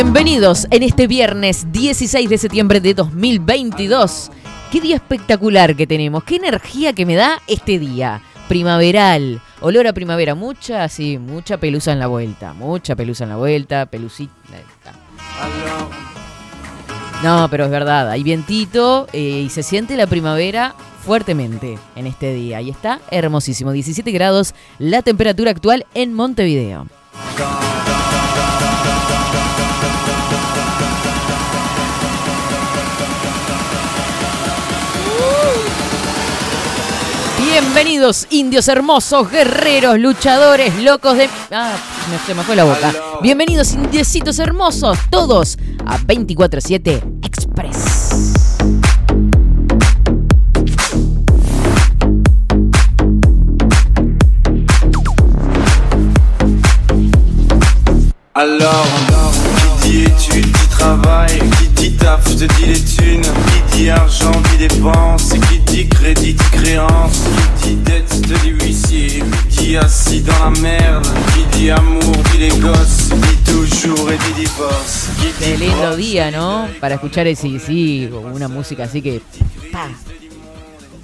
Bienvenidos en este viernes 16 de septiembre de 2022. Qué día espectacular que tenemos, qué energía que me da este día. Primaveral, olor a primavera, mucha, sí, mucha pelusa en la vuelta, mucha pelusa en la vuelta, pelusita. No, pero es verdad, hay vientito eh, y se siente la primavera fuertemente en este día. Y está hermosísimo, 17 grados la temperatura actual en Montevideo. Bienvenidos, indios hermosos, guerreros, luchadores, locos de... Ah, me, se me fue la boca. Bienvenidos, indiecitos hermosos, todos a 24-7 Express. Alors, qui dit études, dit travail, qui dit taf, je te dis les thunes, qui dit argent, dit dépenses, qui dit crédit, dit créance, qui dit dette, te dit huissier, qui dit assis dans la merde, qui dit amour, dit les gosses, dit toujours et dit divorce, qui Qué lindo día, ¿no? Para escuchar ese sí, una música así que...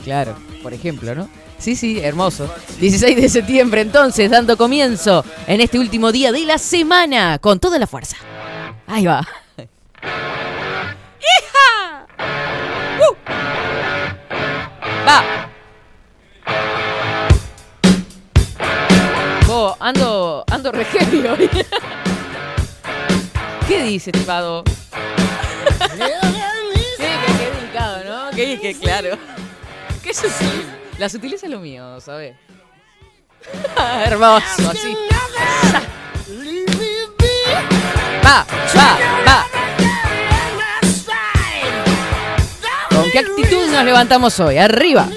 Claro, por ejemplo, ¿no? Sí, sí, hermoso. 16 de septiembre, entonces, dando comienzo en este último día de la semana, con toda la fuerza. Ahí va. Ando, ando re hoy. ¿Qué dice, tipado? Sí, que, que delicado, ¿no? Que, que claro. Qué sutil. La sutileza es lo mío, ¿sabes? Hermoso, así. Va, va, va. ¿Con qué actitud nos levantamos hoy? Arriba.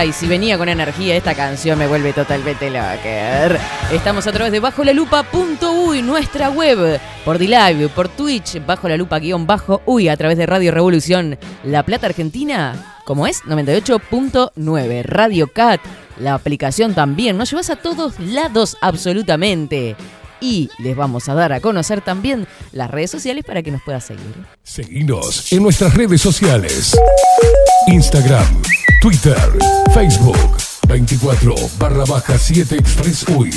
Ay, si venía con energía esta canción me vuelve totalmente loca. Estamos a través de bajo la lupa.uy, nuestra web, por D-Live, por Twitch, bajo la lupa guion bajo uy, a través de Radio Revolución La Plata Argentina, como es 98.9, Radio Cat, la aplicación también, nos llevas a todos lados absolutamente. Y les vamos a dar a conocer también las redes sociales para que nos puedas seguir. Seguinos en nuestras redes sociales. Instagram, Twitter, Facebook, 24 barra baja 7 Express UI.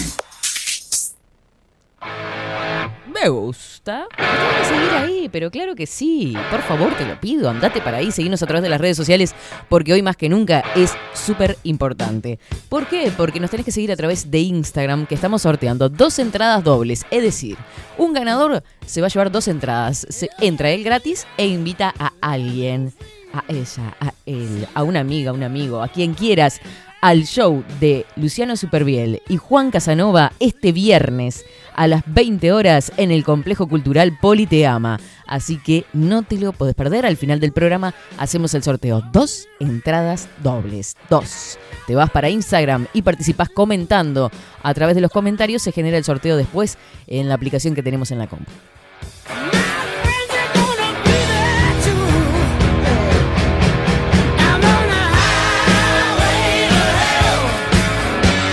Me gusta. Tengo que seguir ahí, pero claro que sí. Por favor, te lo pido. Andate para ahí, seguinos a través de las redes sociales, porque hoy más que nunca es súper importante. ¿Por qué? Porque nos tenés que seguir a través de Instagram, que estamos sorteando dos entradas dobles. Es decir, un ganador se va a llevar dos entradas. Se, entra él gratis e invita a alguien. A ella, a él, a una amiga, a un amigo, a quien quieras, al show de Luciano Superviel y Juan Casanova este viernes a las 20 horas en el Complejo Cultural Politeama. Así que no te lo podés perder. Al final del programa hacemos el sorteo. Dos entradas dobles. Dos. Te vas para Instagram y participás comentando. A través de los comentarios se genera el sorteo después en la aplicación que tenemos en la compu.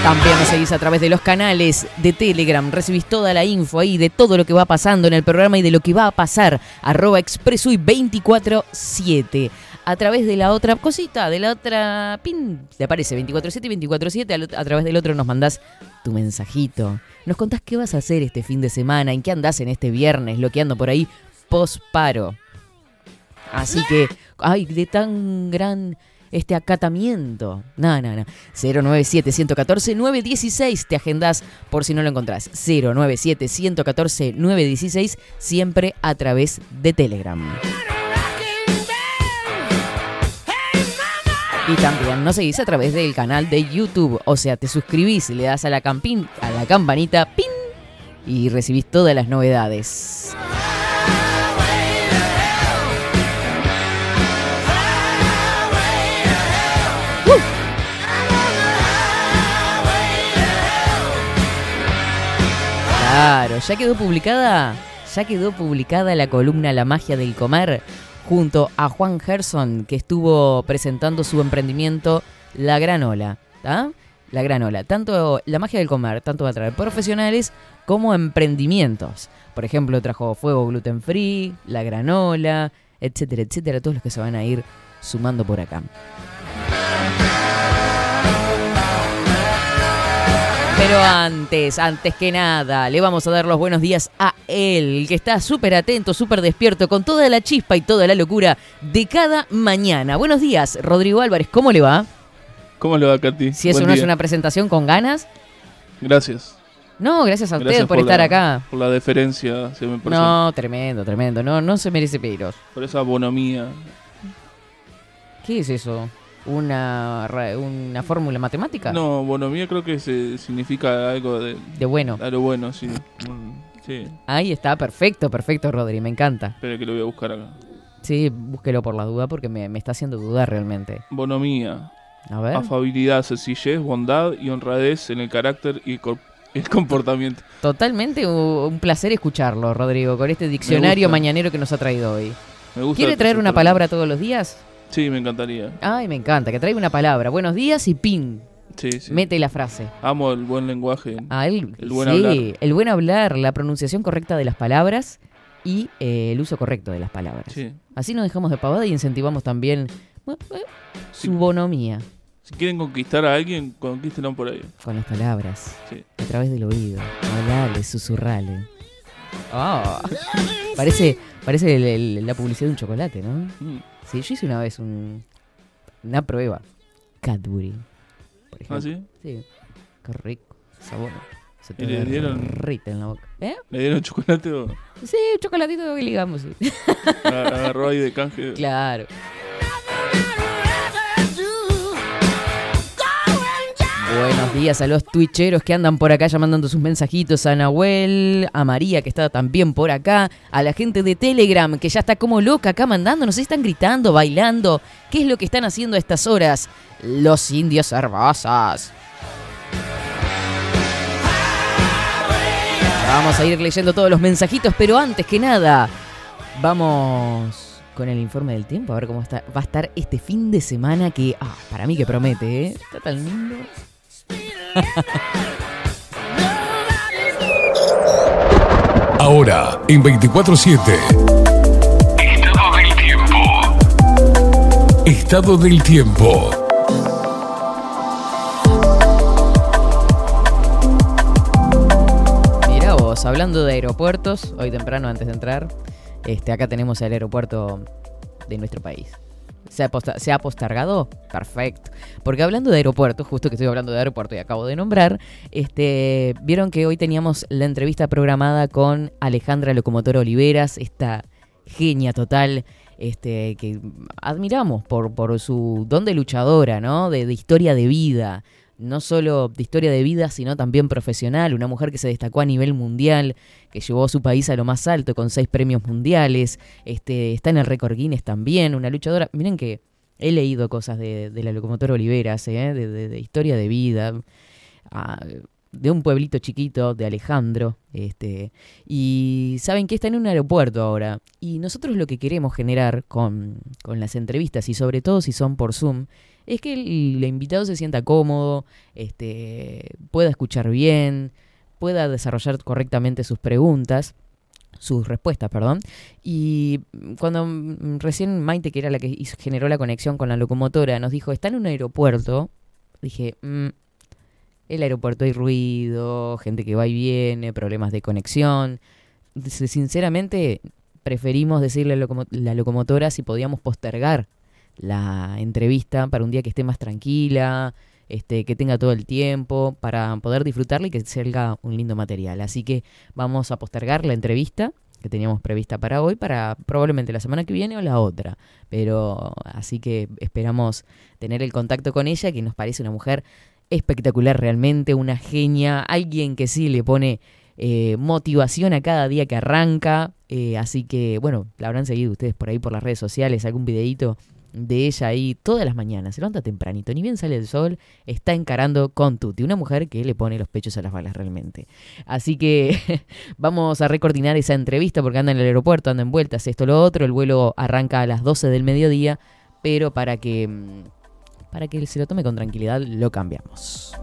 También nos seguís a través de los canales de Telegram. Recibís toda la info ahí de todo lo que va pasando en el programa y de lo que va a pasar. Arroba expresui 24-7. A través de la otra cosita, de la otra pin, te aparece 24-7 y 24-7. A través del otro nos mandás tu mensajito. Nos contás qué vas a hacer este fin de semana, en qué andás en este viernes, lo que ando por ahí posparo. Así que, ay, de tan gran este acatamiento. No, no, no. 097-114-916. Te agendás por si no lo encontrás. 097-114-916. Siempre a través de Telegram. Y también nos seguís a través del canal de YouTube. O sea, te suscribís, le das a la, campin, a la campanita, ¡pin! Y recibís todas las novedades. Claro, ya quedó publicada, ya quedó publicada la columna La magia del comer junto a Juan Gerson que estuvo presentando su emprendimiento La Granola, La Granola, tanto la magia del comer, tanto va a traer profesionales como emprendimientos. Por ejemplo, trajo fuego gluten free, la granola, etcétera, etcétera, todos los que se van a ir sumando por acá. Pero antes, antes que nada, le vamos a dar los buenos días a él, que está súper atento, súper despierto, con toda la chispa y toda la locura de cada mañana. Buenos días, Rodrigo Álvarez, ¿cómo le va? ¿Cómo le va, Katy? Si eso no es una presentación con ganas. Gracias. No, gracias a usted por, estar acá. Por la deferencia, se me No, tremendo, tremendo. No, no se merece pelos. Por esa bonomía. ¿Qué es eso? Una, una fórmula matemática? No, bonomía creo que se, significa algo de... De bueno. Algo bueno, sí. sí. Ahí está, perfecto, perfecto, Rodri, me encanta. Espera que lo voy a buscar acá. Sí, búsquelo por la duda porque me, está haciendo dudar realmente. Bonomía. A ver. Afabilidad, sencillez, bondad y honradez en el carácter y el comportamiento. Totalmente un placer escucharlo, Rodrigo, con este diccionario mañanero que nos ha traído hoy. Me gusta ¿Quiere traer una palabra todos los días? Sí, me encantaría. Ay, me encanta, que traiga una palabra. Buenos días y pin. Sí, sí. Mete la frase. Amo el buen lenguaje. Ah, el, buen hablar. el buen hablar, la pronunciación correcta de las palabras y eh, el uso correcto de las palabras. Sí. Así nos dejamos de pavada y incentivamos también eh, su bonomía. Si quieren conquistar a alguien, conquístenlo por ahí. Con las palabras. Sí. A través del oído. Hablale, susurrale. Oh. parece parece la publicidad de un chocolate, ¿no? Mm. Sí, yo hice una vez un, una prueba. Cadbury. Por ejemplo. ¿Ah, sí? Sí. Qué rico. Sabor. Se te le dieron rita en la boca. ¿Eh? ¿Le dieron chocolate o...? Sí, chocolatito que ligamos, sí. Agarró ahí de canje. Claro. Buenos días a los twitcheros que andan por acá llamando sus mensajitos, a Nahuel, a María que está también por acá, a la gente de Telegram que ya está como loca acá mandando, nos están gritando, bailando. ¿Qué es lo que están haciendo a estas horas? Los indios herbosas. Vamos a ir leyendo todos los mensajitos, pero antes que nada, vamos con el informe del tiempo, a ver cómo está, va a estar este fin de semana que, ah, para mí que promete, ¿eh? Está tan lindo. Ahora, en 24-7. Estado del tiempo. Estado del tiempo. Mira vos, hablando de aeropuertos, hoy temprano antes de entrar, este, acá tenemos el aeropuerto de nuestro país. ¿Se ha, postergado? Perfecto. Porque hablando de aeropuertos, justo que estoy hablando de aeropuerto y acabo de nombrar, este, vieron que hoy teníamos la entrevista programada con Alejandra Locomotora Oliveras, esta genia total, este, que admiramos por, por su don de luchadora, ¿no? de historia de vida no solo de historia de vida, sino también profesional, una mujer que se destacó a nivel mundial, que llevó a su país a lo más alto con seis premios mundiales, este, está en el récord Guinness también, una luchadora. Miren que he leído cosas de, la locomotora Oliveras, ¿eh? de, historia de vida. De un pueblito chiquito, de Alejandro, este, y saben que está en un aeropuerto ahora. Y nosotros lo que queremos generar con, con las entrevistas, y sobre todo si son por Zoom, es que el, invitado se sienta cómodo, este, pueda escuchar bien, pueda desarrollar correctamente sus preguntas sus respuestas, perdón. Y cuando recién Maite, que era la que generó la conexión con la locomotora, nos dijo, está en un aeropuerto, dije, mm, el aeropuerto hay ruido, gente que va y viene, problemas de conexión. Sinceramente, preferimos decirle a la locomotora si podíamos postergar la entrevista para un día que esté más tranquila, este, que tenga todo el tiempo para poder disfrutarla y que salga un lindo material. Así que vamos a postergar la entrevista que teníamos prevista para hoy, para probablemente la semana que viene o la otra. Pero así que esperamos tener el contacto con ella, que nos parece una mujer espectacular realmente, una genia, alguien que sí le pone eh, motivación a cada día que arranca. Eh, así que, bueno, la habrán seguido ustedes por ahí por las redes sociales, algún videito de ella ahí todas las mañanas, se levanta tempranito, ni bien sale el sol, está encarando con Tuti, una mujer que le pone los pechos a las balas realmente. Así que vamos a recoordinar esa entrevista porque anda en el aeropuerto, anda en vueltas, esto, lo otro, el vuelo arranca a las 12 del mediodía, pero para que, para que se lo tome con tranquilidad lo cambiamos.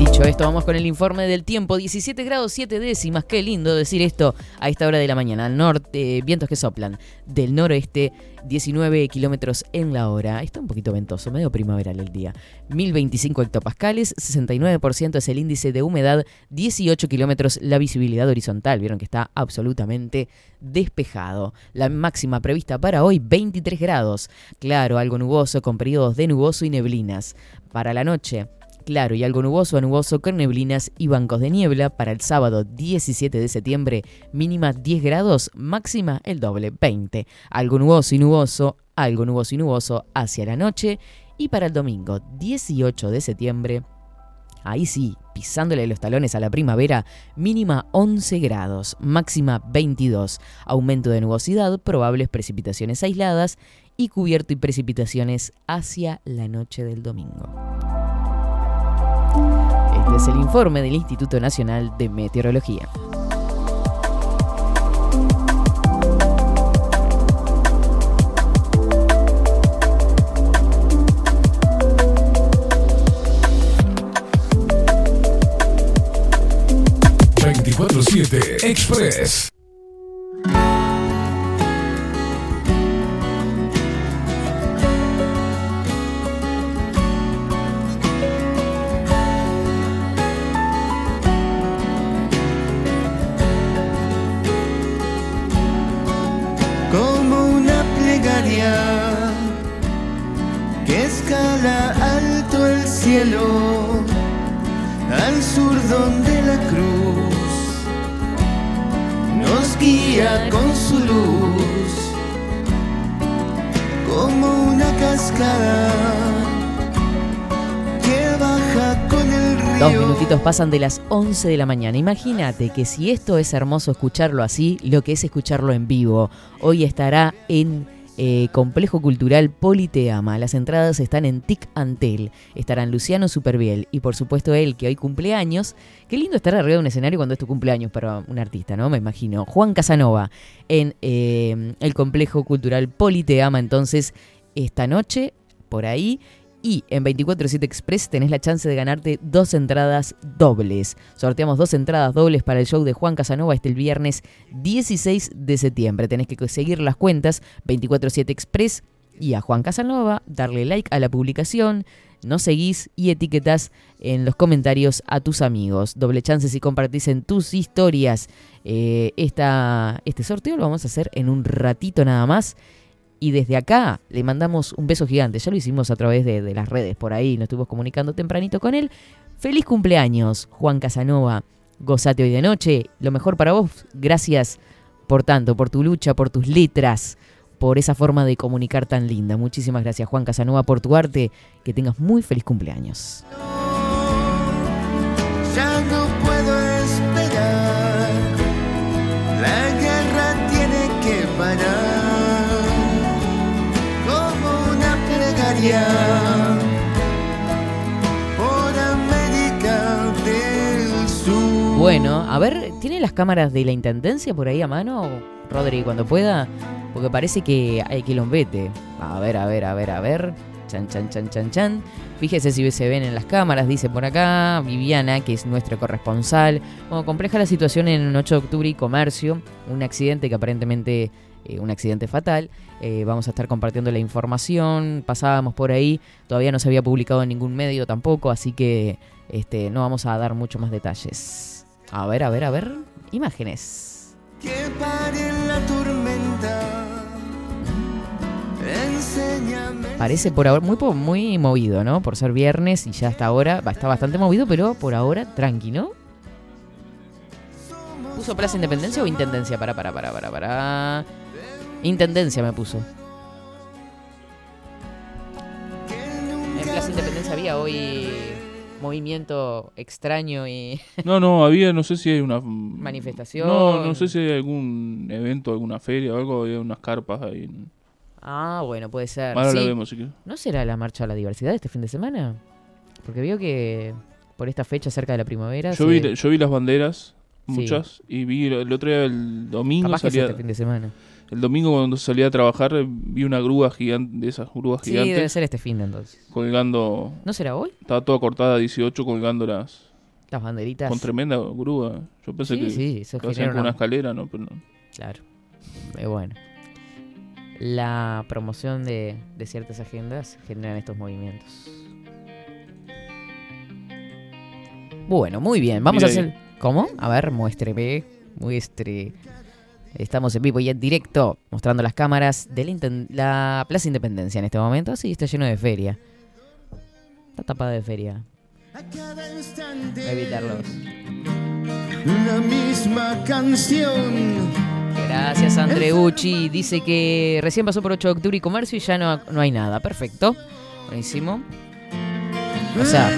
Dicho esto, vamos con el informe del tiempo. 17 grados 7 décimas. Qué lindo decir esto a esta hora de la mañana. Norte, eh, vientos que soplan del noroeste, 19 kilómetros en la hora. Está un poquito ventoso, medio primaveral el día. 1025 hectopascales, 69% es el índice de humedad, 18 kilómetros la visibilidad horizontal. Vieron que está absolutamente despejado. La máxima prevista para hoy, 23 grados. Claro, algo nuboso con periodos de nuboso y neblinas. Para la noche, claro y algo nuboso a nuboso con neblinas y bancos de niebla para el sábado 17 de septiembre, mínima 10 grados, máxima el doble 20. Algo nuboso y nuboso, algo nuboso y nuboso hacia la noche y para el domingo 18 de septiembre, ahí sí, pisándole los talones a la primavera, mínima 11 grados, máxima 22, aumento de nubosidad, probables precipitaciones aisladas y cubierto y precipitaciones hacia la noche del domingo. Este es el informe del Instituto Nacional de Meteorología. ...24-7 Que escala alto el cielo al sur donde la cruz nos guía con su luz como una cascada que baja con el río. Dos minutitos pasan de las 11 de la mañana. Imagínate que si esto es hermoso escucharlo así, lo que es escucharlo en vivo. Hoy estará en eh, Complejo Cultural Politeama. Las entradas están en TIC Antel. Estarán Luciano Superbiel y por supuesto él, que hoy cumple años. Qué lindo estar arriba de un escenario cuando es tu cumpleaños para un artista, ¿no? Me imagino. Juan Casanova en eh, el Complejo Cultural Politeama. Entonces, esta noche, por ahí. Y en 247 Express tenés la chance de ganarte dos entradas dobles. Sorteamos dos entradas dobles para el show de Juan Casanova este el viernes 16 de septiembre. Tenés que seguir las cuentas 247 Express y a Juan Casanova, darle like a la publicación, no seguís y etiquetás en los comentarios a tus amigos. Doble chance si compartís en tus historias. Eh, este sorteo lo vamos a hacer en un ratito nada más. Y desde acá le mandamos un beso gigante. Ya lo hicimos a través de, las redes por ahí. Nos estuvimos comunicando tempranito con él. Feliz cumpleaños, Juan Casanova. Gozate hoy de noche. Lo mejor para vos. Gracias por tanto, por tu lucha, por tus letras, por esa forma de comunicar tan linda. Muchísimas gracias, Juan Casanova, por tu arte. Que tengas muy feliz cumpleaños. Por Bueno, a ver, ¿tiene las cámaras de la intendencia por ahí a mano, Rodri, cuando pueda? Porque parece que hay quilombete. A ver, a ver, a ver, a ver. Chan, chan, chan, chan, chan. Fíjese si se ven en las cámaras, dice por acá Viviana, que es nuestra corresponsal. Bueno, compleja la situación en 8 de octubre y comercio. Un accidente que aparentemente, eh, un accidente fatal. Eh, vamos a estar compartiendo la información. Pasábamos por ahí. Todavía no se había publicado en ningún medio tampoco, así que este, no vamos a dar mucho más detalles. A ver, a ver, a ver. Imágenes. Que pare la tormenta. Enséñame. Parece por ahora muy, muy movido, ¿no? Por ser viernes y ya hasta ahora está bastante movido, pero por ahora tranqui, ¿no? ¿Puso Plaza Independencia o Intendencia? Para, para, para, para, para. Intendencia me puso. En Plaza Independencia había hoy movimiento extraño y No, no, había, no sé si hay una... manifestación. No, no sé si hay algún evento, alguna feria o algo, había unas carpas ahí. en- Ah, bueno, puede ser. Ahora la Sí. vemos, si quieres. ¿No será la marcha a la diversidad este fin de semana? Porque veo que por esta fecha cerca de la primavera. Yo, se- vi, yo vi las banderas, Sí. muchas, y vi el, el otro día, el domingo, Capaz que es salía, este fin de semana. El domingo cuando salía a trabajar, eh, vi una grúa gigante, de esas grúas Sí, debe gigantes, ser este fin de entonces. colgando, ¿No será hoy? estaba toda cortada a 18, colgando las, Las banderitas. con tremenda grúa. Yo pensé Sí, que sí, eso lo hacían con una una- escalera, ¿no? Pero no. Claro. Eh, bueno. La promoción de, de ciertas agendas generan estos movimientos. Bueno, muy bien. Vamos Mira a ahí. hacer. ¿Cómo? A ver, muéstreme. Muestre. Estamos en vivo y en directo mostrando las cámaras de la, Plaza Independencia en este momento. Sí, está lleno de feria. Está tapada de feria. Evitarlos. La misma canción. Gracias, Andreucci. Dice que recién pasó por 8 de octubre y comercio y ya no, no hay nada. Perfecto. Buenísimo. O sea,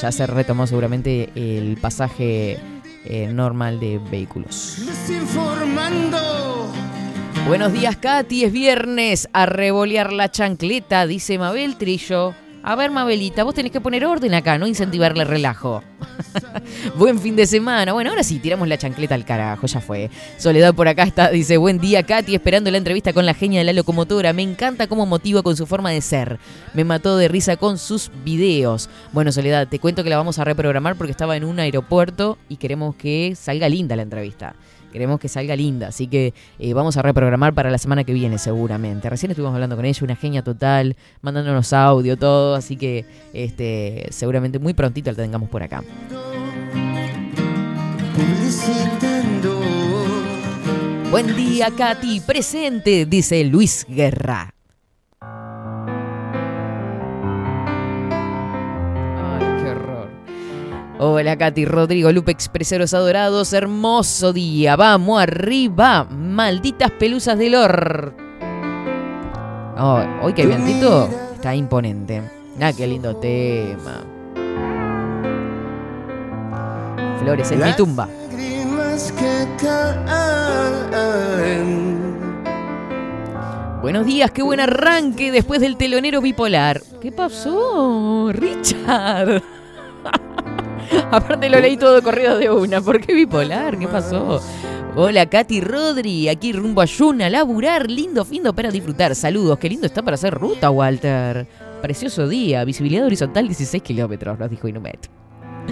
ya se retomó seguramente el pasaje eh, normal de vehículos. Desinformando. Buenos días, Katy. Es viernes. A revolear la chancleta, dice Mabel Trillo. A ver, Mabelita, vos tenés que poner orden acá, no incentivarle relajo. buen fin de semana. Bueno, ahora sí, tiramos la chancleta al carajo, ya fue. Soledad por acá está, dice, buen día, Katy, esperando la entrevista con la genia de la locomotora. Me encanta cómo motiva con su forma de ser. Me mató de risa con sus videos. Bueno, Soledad, te cuento que la vamos a reprogramar porque estaba en un aeropuerto y queremos que salga linda la entrevista. Queremos que salga linda, así que eh, vamos a reprogramar para la semana que viene seguramente. Recién estuvimos hablando con ella, una genia total, mandándonos audio, todo, así que este seguramente muy prontito la tengamos por acá. Buen día, Katy, presente, dice Luis Guerra. Hola, Katy, Rodrigo, Lupe, Expreseros adorados, hermoso día. Vamos arriba, malditas pelusas del or. Oh, hoy que vientito está imponente. Ah, qué lindo tema. Flores en mi tumba. Buenos días, qué buen arranque después del telonero bipolar. ¿Qué pasó, Richard? Aparte lo leí todo corrido de una. ¿Por qué bipolar? ¿Qué pasó? Hola, Katy Rodri. Aquí rumbo a Yuna, laburar. Lindo findo para disfrutar. Saludos. Qué lindo está para hacer ruta, Walter. Precioso día. Visibilidad horizontal 16 kilómetros, nos dijo Inumet.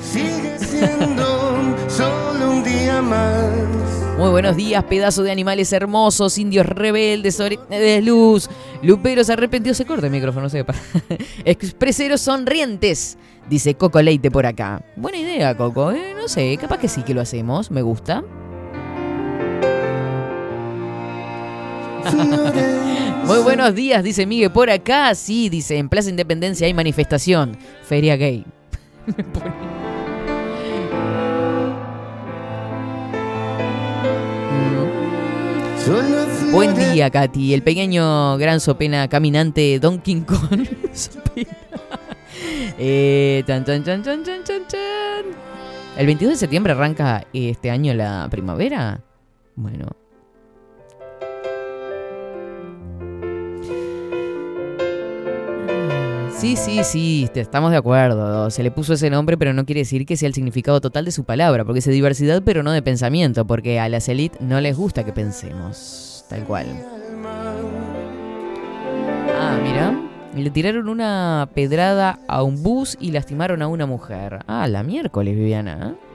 Sigue siendo solo un día más. Muy buenos días, pedazo de animales hermosos, indios rebeldes, de luz, luperos arrepentidos, se corta el micrófono, sepa. Expreseros sonrientes, dice Coco Leite por acá. Buena idea, Coco, ¿eh? no sé, capaz que sí que lo hacemos, me gusta. Muy buenos días, dice Miguel por acá, sí, dice, en Plaza Independencia hay manifestación, feria gay. Buen día, Katy. El pequeño gran sopena caminante Donkey Kong. Eh. ¿El 22 de septiembre arranca este año la primavera? Bueno. Sí, sí, sí, te- estamos de acuerdo. Se le puso ese nombre, pero no quiere decir que sea el significado total de su palabra, porque es diversidad, pero no de pensamiento, porque a las élites no les gusta que pensemos. Tal cual. Le tiraron una pedrada a un bus y lastimaron a una mujer. Ah, la miércoles, Viviana. ¿eh?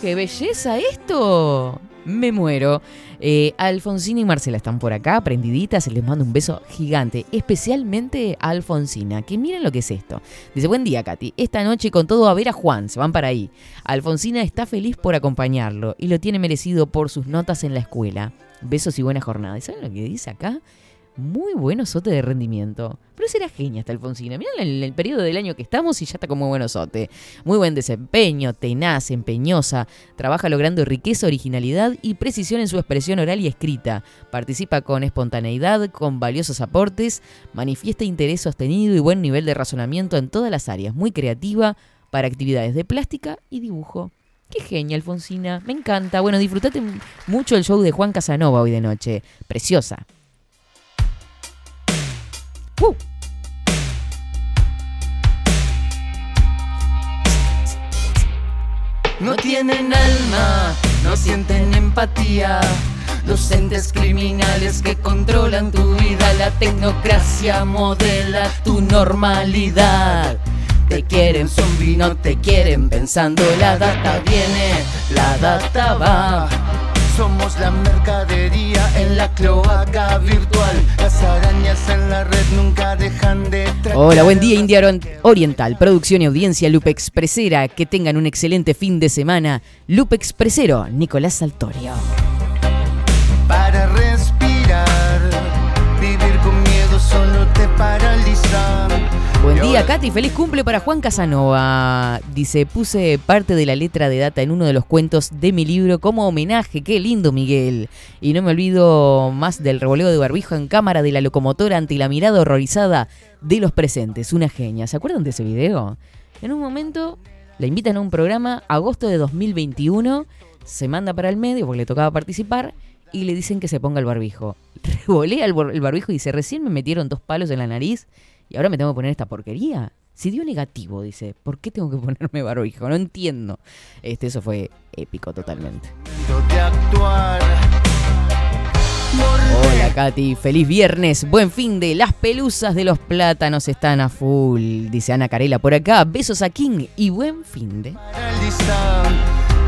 ¡Qué belleza esto! Me muero. Eh, Alfonsina y Marcela están por acá, prendiditas. Les mando un beso gigante, especialmente a Alfonsina, que miren lo que es esto. Dice, buen día, Katy. Esta noche con todo a ver a Juan, se van para ahí. Alfonsina está feliz por acompañarlo y lo tiene merecido por sus notas en la escuela. Besos y buena jornada. ¿Y saben lo que dice acá? Muy bueno sote de rendimiento. Pero será genia esta Alfonsina. Mirá el, el periodo del año que estamos y ya está como bueno sote. Muy buen desempeño, tenaz, empeñosa. Trabaja logrando riqueza, originalidad y precisión en su expresión oral y escrita. Participa con espontaneidad, con valiosos aportes. Manifiesta interés sostenido y buen nivel de razonamiento en todas las áreas. Muy creativa para actividades de plástica y dibujo. Qué genia, Alfonsina. Me encanta. Bueno, disfrutate mucho el show de Juan Casanova hoy de noche. Preciosa. No tienen alma, no sienten empatía. Los entes criminales que controlan tu vida, la tecnocracia modela tu normalidad. Te quieren zombie, no te quieren pensando. La data viene, la data va. Somos la mercadería en la cloaca virtual. Las arañas en la red nunca dejan de tratar. Hola, buen día India Oriental, producción y audiencia Lupe Expresera. Que tengan un excelente fin de semana. Lupe Expresero, Nicolás Saltorio. Buen día, Katy. Feliz cumple para Juan Casanova. Dice, puse parte de la letra de data en uno de los cuentos de mi libro como homenaje. Qué lindo, Miguel. Y no me olvido más del revoleo de barbijo en cámara de la locomotora ante la mirada horrorizada de los presentes. Una genia. ¿Se acuerdan de ese video? En un momento la invitan a un programa, agosto de 2021. Se manda para el medio porque le tocaba participar y le dicen que se ponga el barbijo. Revolea el barbijo y dice, recién me metieron dos palos en la nariz y ahora me tengo que poner esta porquería. Si dio negativo, dice, ¿por qué tengo que ponerme barbijo? No entiendo. Este, eso fue épico totalmente. Hola Katy, feliz viernes, buen fin de las pelusas de los plátanos están a full, dice Ana Carela por acá, besos a King y buen fin de... Paraliza.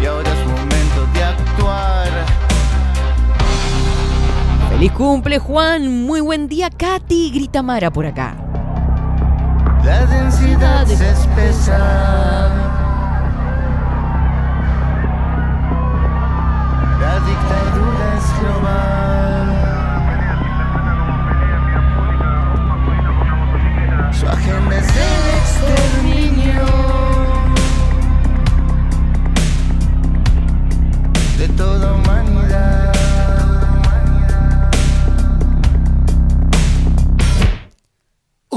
Y ahora es momento de actuar. Feliz cumple Juan, muy buen día Katy, grita Mara por acá. La densidad se espesa. La dictadura es global. Su agenda es el exterminio de toda humanidad.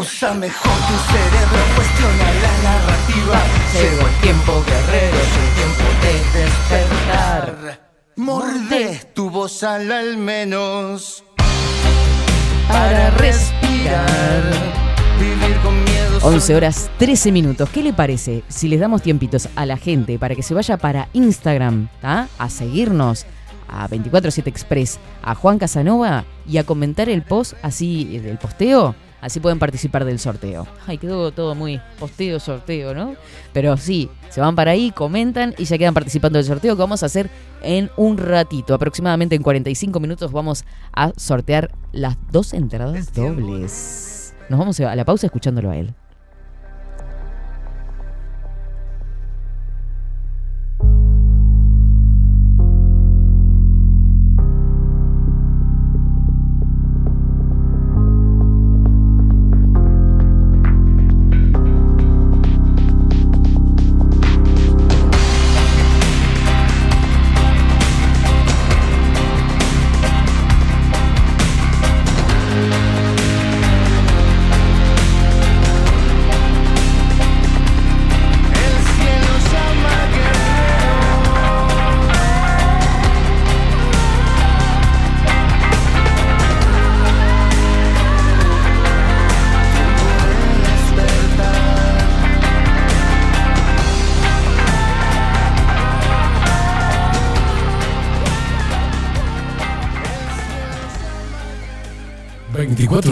Usa mejor tu cerebro, cuestiona la narrativa. Llegó el tiempo, guerrero, es el tiempo de despertar. Morde tu voz al al menos para respirar. Vivir con miedo. 11 horas 13 minutos. ¿Qué le parece si les damos tiempitos a la gente para que se vaya para Instagram ¿tá? a seguirnos a 247 Express, a Juan Casanova y a comentar el post así del posteo? Así pueden participar del sorteo. Ay, quedó todo muy posteo, sorteo, ¿no? Pero sí, se van para ahí, comentan y ya quedan participando del sorteo que vamos a hacer en un ratito. Aproximadamente en 45 minutos vamos a sortear las dos entradas dobles. Nos vamos a la pausa escuchándolo a él.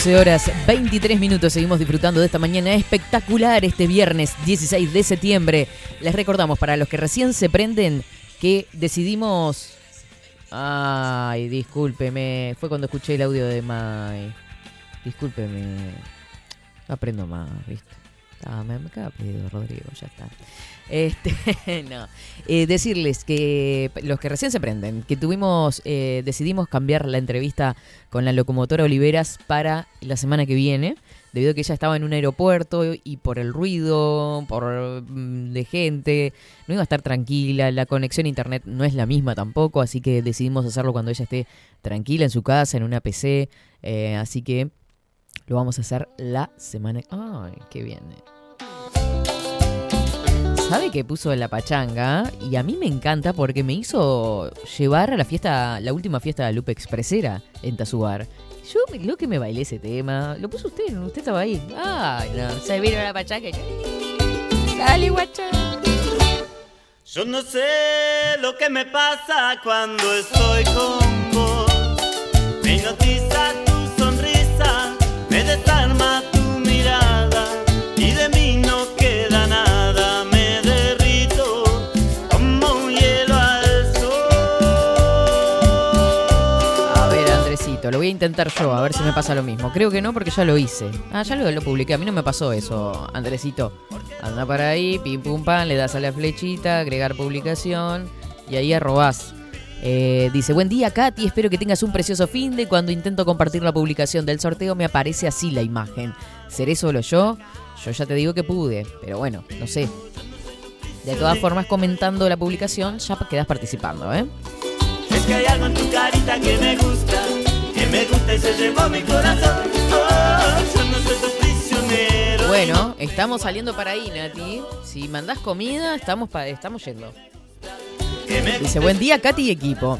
11 horas 23 minutos. Seguimos disfrutando de esta mañana espectacular este viernes 16 de septiembre. Les recordamos para los que recién se prenden que decidimos. Ay, discúlpeme. Fue cuando escuché el audio de Mai. Discúlpeme. No aprendo más, ¿viste? Ah, me, me acaba Rodrigo, ya está. Este, no. Eh, decirles que los que recién se prenden, que tuvimos, eh, decidimos cambiar la entrevista con la locomotora Oliveras para la semana que viene, debido a que ella estaba en un aeropuerto y por el ruido, por mm, de gente, no iba a estar tranquila, la conexión a internet no es la misma tampoco, así que decidimos hacerlo cuando ella esté tranquila en su casa, en una PC, eh, así que lo vamos a hacer la semana. Ay, qué bien. ¿Sabe que puso en la pachanga? Y a mí me encanta porque me hizo llevar a la fiesta, la última fiesta de Lupe Expresera en Tazubar. Yo lo que me bailé ese tema. Lo puso usted, usted estaba ahí. Ay, no. Se vino la pachanga y guacha. Yo no sé lo que me pasa cuando estoy con vos. Me hipnotiza tu sonrisa, me desarma lo voy a intentar yo, a ver si me pasa lo mismo. Creo que no, porque ya lo hice. Ah, ya lo, lo publiqué. A mí no me pasó eso, Andresito. Anda para ahí, pim pum pam, le das a la flechita, agregar publicación y ahí arrobás. Eh, dice, buen día Katy, espero que tengas un precioso fin de cuando intento compartir la publicación del sorteo me aparece así la imagen. ¿Seré solo yo? Yo ya te digo que pude, pero bueno, no sé. De todas formas, comentando la publicación ya quedas participando, ¿eh? Es que hay algo en tu carita que me gusta, me gusta y se llevó mi corazón. Oh, yo no soy tu prisionero. Bueno, estamos saliendo para ahí, Nati. Si mandás comida, estamos, pa- estamos yendo. Dice, buen día, Katy y equipo.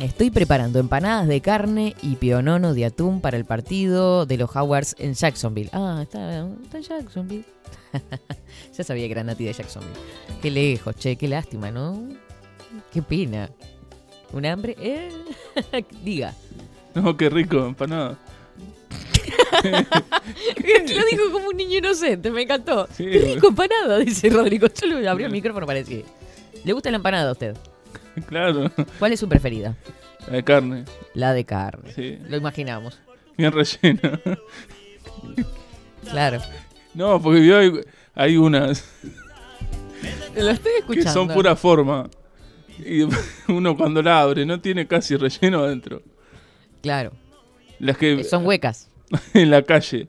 Estoy preparando empanadas de carne y pionono de atún para el partido de los Howards en Jacksonville. Ah, está, está en Jacksonville. ya sabía que era Nati de Jacksonville. Qué lejos, che, qué lástima, ¿no? Qué pena. ¿Un hambre? Eh, Diga. No, qué rico, empanada. Lo dijo como un niño inocente, me encantó. Sí, Qué rico empanada, dice Rodrigo. Yo le abrí el micrófono para decir. ¿Le gusta la empanada a usted? Claro, ¿Cuál es su preferida? la de carne, La de carne. sí. Lo imaginamos. Bien rellena. Claro. No, porque vio, hay, hay unas Lo estoy que escuchando. son pura forma. Y uno cuando la abre no tiene casi relleno adentro. Claro. Las que Eh, Son huecas. en la calle,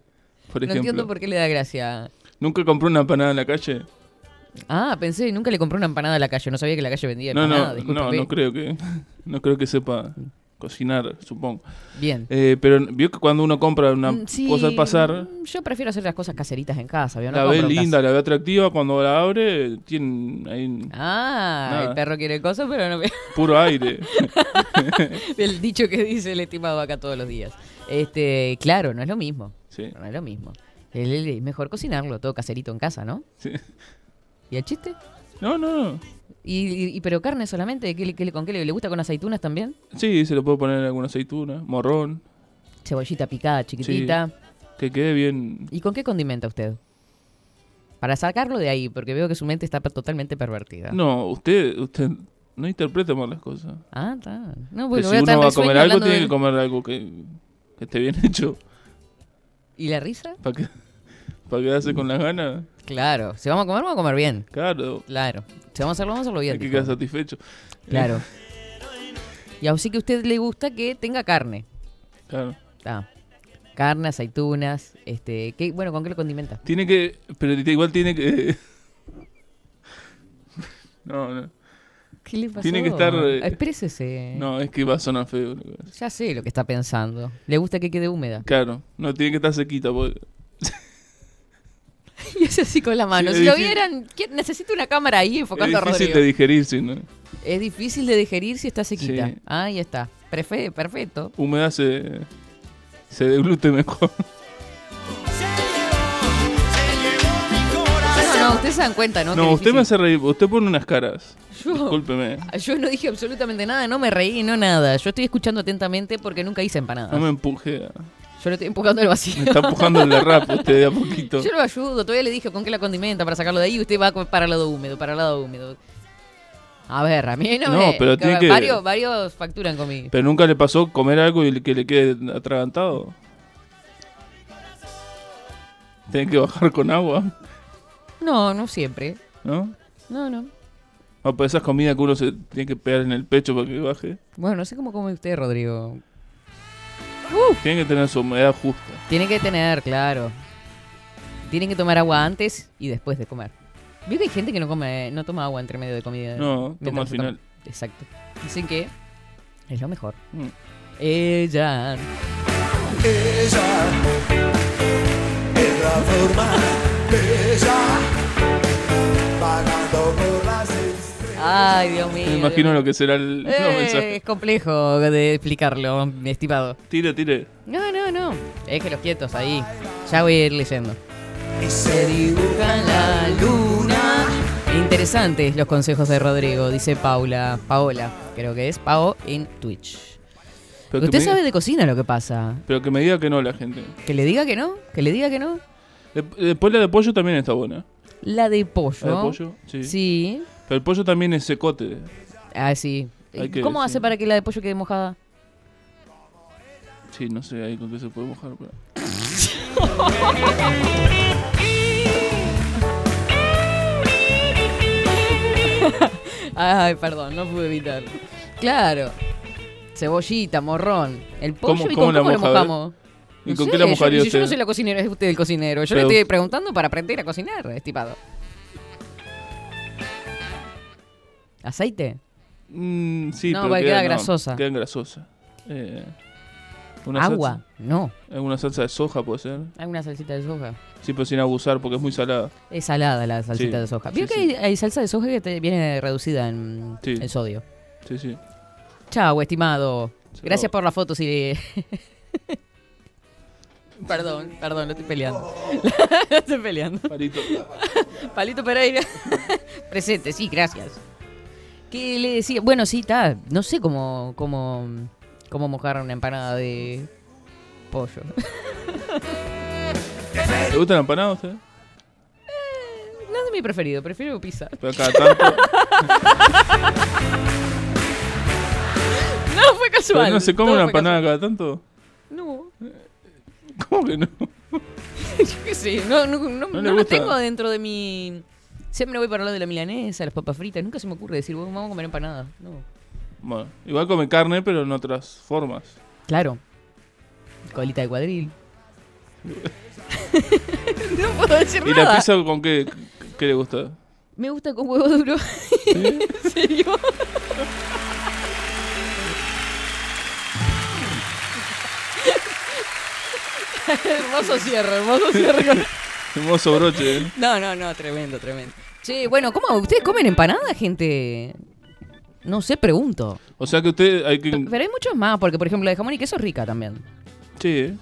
por no ejemplo. entiendo por qué le da gracia. ¿Nunca compró una empanada en la calle? Ah, pensé, nunca le compré una empanada a la calle. No sabía que la calle vendía No, no, no, no creo que no creo que sepa cocinar, supongo. Bien. Eh, pero vio que cuando uno compra una Mm, sí, cosa al pasar, mm, Yo prefiero hacer las cosas caseritas en casa. ¿vio? No la ve linda, casa. la ve atractiva, cuando la abre tiene ahí Ah, Nada. el perro quiere cosas, pero no puro aire. El dicho que dice el estimado acá todos los días. Este, claro, no es lo mismo. Sí, No es lo mismo. Es mejor cocinarlo, todo caserito en casa, ¿no? sí. ¿Y el chiste? No, no, no. ¿Y, y- y- pero carne solamente? ¿Qué, qué ¿Con qué le, le gusta con aceitunas también? Sí, se le puede poner alguna aceituna, morrón, Cebollita picada, chiquitita. que quede bien. ¿Y con qué condimenta usted? Para sacarlo de ahí, porque veo que su mente está totalmente pervertida. No, usted usted no interpreta mal las cosas. Ah, está. No, Que bueno, si a estar uno va a comer algo, tiene de- que comer algo que, que esté bien hecho. ¿Y la risa? ¿Para que, para quedarse con las ganas? Claro. Si vamos a comer, vamos a comer bien. Claro, Claro. Si vamos a hacerlo, vamos a hacerlo bien. hay que quedar satisfecho. Claro. Y así que a usted le gusta que tenga carne. Claro. Ah. Carne, aceitunas, este, ¿qué, bueno, ¿con qué lo condimenta? Tiene que, pero igual tiene que... No, no. ¿Qué le pasó? Tiene que estar, eh, Exprésese. No, es que va a sonar feo. Ya sé lo que está pensando. Le gusta que quede húmeda. Claro, no, tiene que estar sequita. porque- Y es así con la mano. Sí, si es lo difícil. vieran, ¿quién- necesito una cámara ahí Es enfocando a difícil Rodrigo. de digerir, si no. Es difícil de digerir si está sequita. Sí. Ahí está. Prefe- perfecto. Humedad se, se deglute mejor. No, no, ustedes se dan cuenta, ¿no? No, usted me difícil. hace reír. Usted pone unas caras. Yo- Discúlpeme. Yo no dije absolutamente nada, no me reí, no nada. Yo estoy escuchando atentamente porque nunca hice empanadas. No me empuje. a- Yo lo estoy empujando al vacío. Me está empujando el de rap usted de a poquito. Yo lo ayudo, todavía le dije con qué la condimenta para sacarlo de ahí y usted va para el lado húmedo, para el lado húmedo. A ver, a mí no, No, me... pero tiene que- Varios, varios facturan conmigo. Pero nunca le pasó comer algo y que le quede atragantado. Tiene que bajar con agua, No, no siempre. ¿no? No, no. O por esas comidas que uno se tiene que pegar en el pecho para que baje. Bueno, no sé cómo come usted, Rodrigo. Tiene que tener su humedad justa. Tiene que tener, claro. Tienen que tomar agua antes y después de comer. Vio que hay gente que no come, no toma agua entre medio de comida. No, toma al final. Exacto. Dicen que es lo mejor. Mm. Ella. Ay, Dios mío. Me imagino lo que será el Eh, mensajes. es complejo de explicarlo, mi estimado. Tire, tire. No, no, no. Déjelos quietos ahí. Ya voy a ir leyendo. Se dibuja en la luna. Interesantes los consejos de Rodrigo, dice Paula. Paola, creo que es Pao en Twitch. Pero Usted sabe de cocina lo que pasa. pero que me diga que no la gente. Que le diga que no, que le diga que no. De- Después la de pollo también está buena. La de pollo. La de pollo, sí. Sí. Pero el pollo también es secote. Ah, sí. Hay que- ¿Cómo hace para que la de pollo quede mojada? Sí, no sé ahí con qué se puede mojar. pero- Ay, perdón, no pude evitar. Claro. Cebollita, morrón. El pollo ¿Cómo- y cómo con la cómo lo moja, a ver? mojamos. ¿Y No con sé, qué la yo- mojaría si usted? Yo no soy la cocinera, es usted el cocinero. Yo Pero- le estoy preguntando para aprender a cocinar, estipado. ¿Aceite? Mm, sí, No, pero porque queda no, grasosa. Queda grasosa. Eh, una ¿Agua? salsa- No. ¿Alguna salsa de soja puede ser? Alguna salsita de soja. Sí, pero sin abusar porque es muy salada. Es salada la salsita Sí, de soja. sí, ¿Vio que sí. hay, hay salsa de soja que te viene reducida en, sodio? Sí, sí. Chao, estimado. Gracias por la foto, si... perdón, perdón, lo estoy peleando. lo estoy peleando. Palito. Palito Pereira. Presente, sí, gracias. ¿Qué le decía? Bueno, sí, está. No sé cómo, cómo, cómo mojar una empanada de pollo. ¿Le gusta la empanada usted? No es mi preferido, prefiero pizza. Pero cada tanto. No, fue casual. ¿Pero no se come todo una fue empanada cada tanto? No, ¿Cómo que no? yo qué sé, no, no, no, ¿No no lo gusta? tengo dentro de mi... Siempre voy para lo de la milanesa, las papas fritas. Nunca se me ocurre decir, "Bueno, vamos a comer empanada. No. Bueno, igual come carne, pero en otras formas. Claro. Colita de cuadril. no puedo decir ¿Y nada. la pizza con qué, qué le gusta? Me gusta con huevo duro. ¿En serio? hermoso cierre, hermoso cierre. Hermoso broche, ¿eh? No, no, no, tremendo, tremendo. Sí, bueno, ¿cómo? ¿Ustedes comen empanada, gente? No sé, pregunto. O sea que usted hay que... Pero hay muchos más, porque por ejemplo la de jamón y queso es rica también. Sí, ¿eh?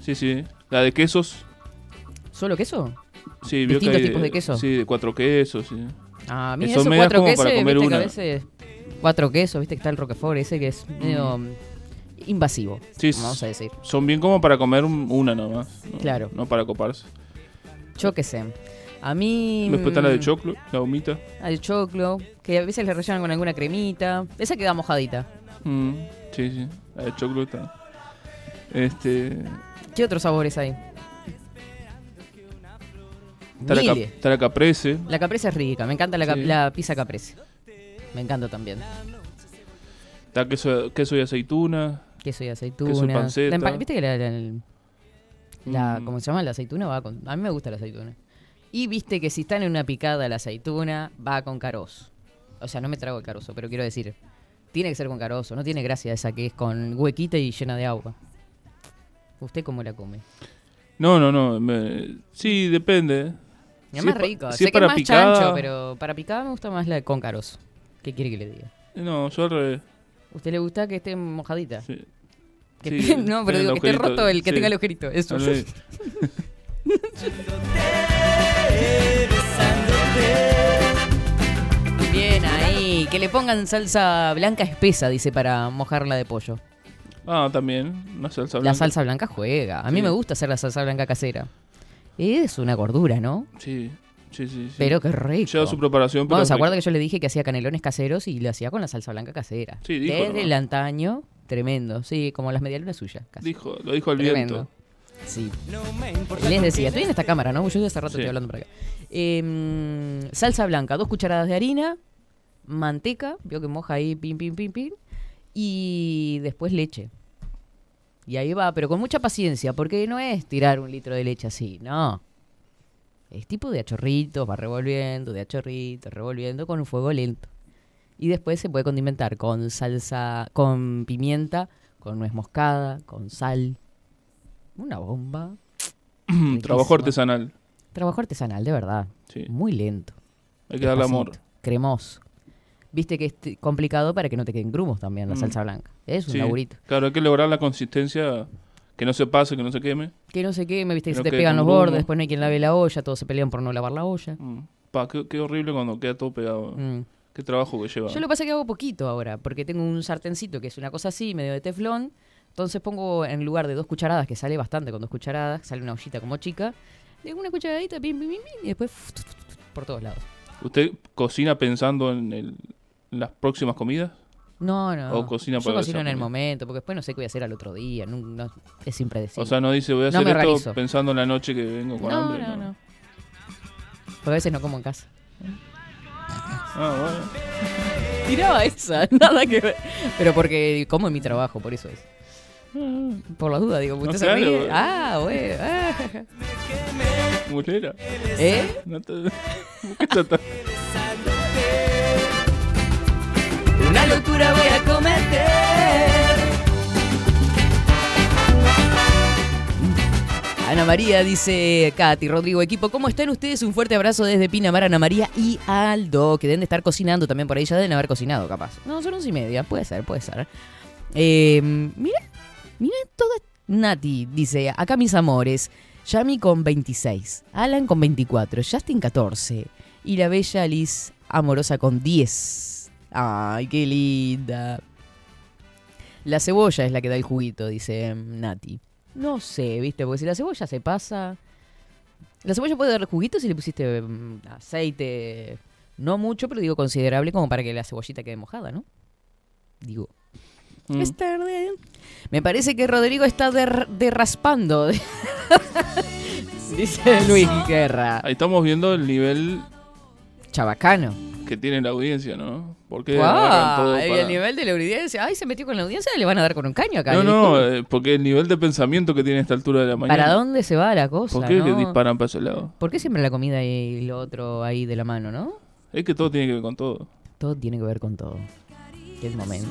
sí, sí. La de quesos. ¿Solo queso? Sí, vio que Distintos hay tipos de queso. Sí, de cuatro quesos, sí. Ah, mira, son eso medias cuatro como quesos, para comer viste que a una. veces cuatro quesos, viste que está el Roquefort ese que es medio mm, invasivo, Sí, vamos a decir. Son bien como para comer un- una nomás. ¿no? Claro. No para coparse. Yo qué sé. A mí... Después está la de mm, choclo, la humita. Al choclo, que a veces le rellenan con alguna cremita. Esa queda mojadita. Mm, sí, sí. La de choclo está. Este. ¿Qué otros sabores hay? Está la, cap- está la caprese. La caprese es rica, me encanta la, Sí. la pizza caprese. Me encanta también. Está queso, queso y aceituna. Queso y aceituna. Queso panceta. La empa- ¿Viste que la, la- Mm. ¿cómo se llama? La aceituna va con... A mí me gusta la aceituna. Y viste que si está en una picada la aceituna, va con carozo. O sea, no me trago el carozo, pero quiero decir, tiene que ser con carozo. No tiene gracia esa que es con huequita y llena de agua. ¿Usted cómo la come? No, no, no. me- sí, depende. Es Si más rico. si sé es que es más picada- chancho, pero para picada me gusta más la con carozo. ¿Qué quiere que le diga? No, yo al revés. ¿Usted le gusta que esté mojadita? Sí. Que Sí, esté- no, pero digo que esté roto el que sí. tenga el agujerito. Eso. Bien ahí. Que le pongan salsa blanca espesa, dice, para mojarla de pollo. Ah, también. Una salsa La blanca. salsa blanca juega. A mí Sí. me gusta hacer la salsa blanca casera. Es una gordura, ¿no? Sí, sí, sí. sí. Pero qué rico. Lleva su preparación, pero Bueno, ¿se acuerda que yo le dije que hacía canelones caseros y lo hacía con la salsa blanca casera? Sí, dijo, Desde ¿no? el antaño, tremendo. Sí, como las medialunas suyas. casi. Dijo, lo dijo el Tremendo. viento. Sí. Les decía, estoy en esta cámara, ¿no? Yo hace rato Sí. estoy hablando por acá. Em, salsa blanca, dos cucharadas de harina, manteca, veo que moja ahí, pim, pim, pim, pim, y después leche. Y ahí va, pero con mucha paciencia, porque no es tirar un litro de leche así, no. Es tipo de a chorritos, va revolviendo, de a chorritos, revolviendo con un fuego lento. Y después se puede condimentar con salsa, con pimienta, con nuez moscada, con sal. Una bomba. Trabajo artesanal. Trabajo artesanal, de verdad. Sí. Muy lento. Hay que darle amor. Cremoso. Viste que es complicado para que no te queden grumos también la Mm. salsa blanca. Es un Sí. laburito. Claro, hay que lograr la consistencia, que no se pase, que no se queme. Que no sé qué, me viste que Que se te pegan los bordes, después no hay quien lave la olla, todos se pelean por no lavar la olla. Mm. Pa, qué, qué horrible cuando queda todo pegado. Mm. Qué trabajo que lleva. Yo lo que pasa es que hago poquito ahora, porque tengo un sartencito que es una cosa así, medio de teflón. Entonces pongo en lugar de dos cucharadas, que sale bastante con dos cucharadas, sale una ollita como chica, le hago una cucharadita, pim, pim, pim, y después por todos lados. ¿Usted cocina pensando en, el- en las próximas comidas? No, no. O cocina Yo para cocino esa en el momento, porque después no sé qué voy a hacer al otro día. no- no- es impredecible. O sea, no dice, voy a No hacer esto organizo. pensando en la noche que vengo con no, hambre. no, no. Porque a veces no como en casa. Ah, bueno. Tiraba esa, nada que ver. Pero porque como en mi trabajo, por eso es. Por las dudas, digo, No, ¿usted se claro. ríe? Ah, güey. ah. Mulera. ¿Eh? No te... ¿Por qué está tan- Una locura voy a cometer. Ana María dice, Katy, Rodrigo, equipo, ¿cómo están ustedes? Un fuerte abrazo desde Pinamar, Ana María y Aldo, que deben de estar cocinando también por ahí, ya deben haber cocinado, capaz. No, son once y media, puede ser, puede ser. Eh, mira, mira todo. Nati dice, acá mis amores, Yami con 26, Alan con 24, Justin 14 y la bella Liz amorosa con 10. Ay, qué linda. La cebolla es la que da el juguito, dice Nati. No sé, ¿viste? Porque si la cebolla se pasa... La cebolla puede dar juguito si le pusiste mm, aceite, no mucho, pero digo considerable como para que la cebollita quede mojada, ¿no? Digo. Mm. Es tarde. Me parece que Rodrigo está der- derraspando. Dice Luis Guerra. Ahí estamos viendo el nivel Chabacano. que tiene la audiencia, ¿no? Porque todo y para- el nivel de la audiencia. Ay, se metió con la audiencia, le van a dar con un caño acá. No, le no, eh, porque el nivel de pensamiento que tiene a esta altura de la mañana. ¿Para dónde se va la cosa? ¿Por qué no? disparan para ese lado? ¿Por qué siempre la comida y lo otro ahí de la mano, no? Es que todo tiene que ver con todo. Todo tiene que ver con todo. Qué momento.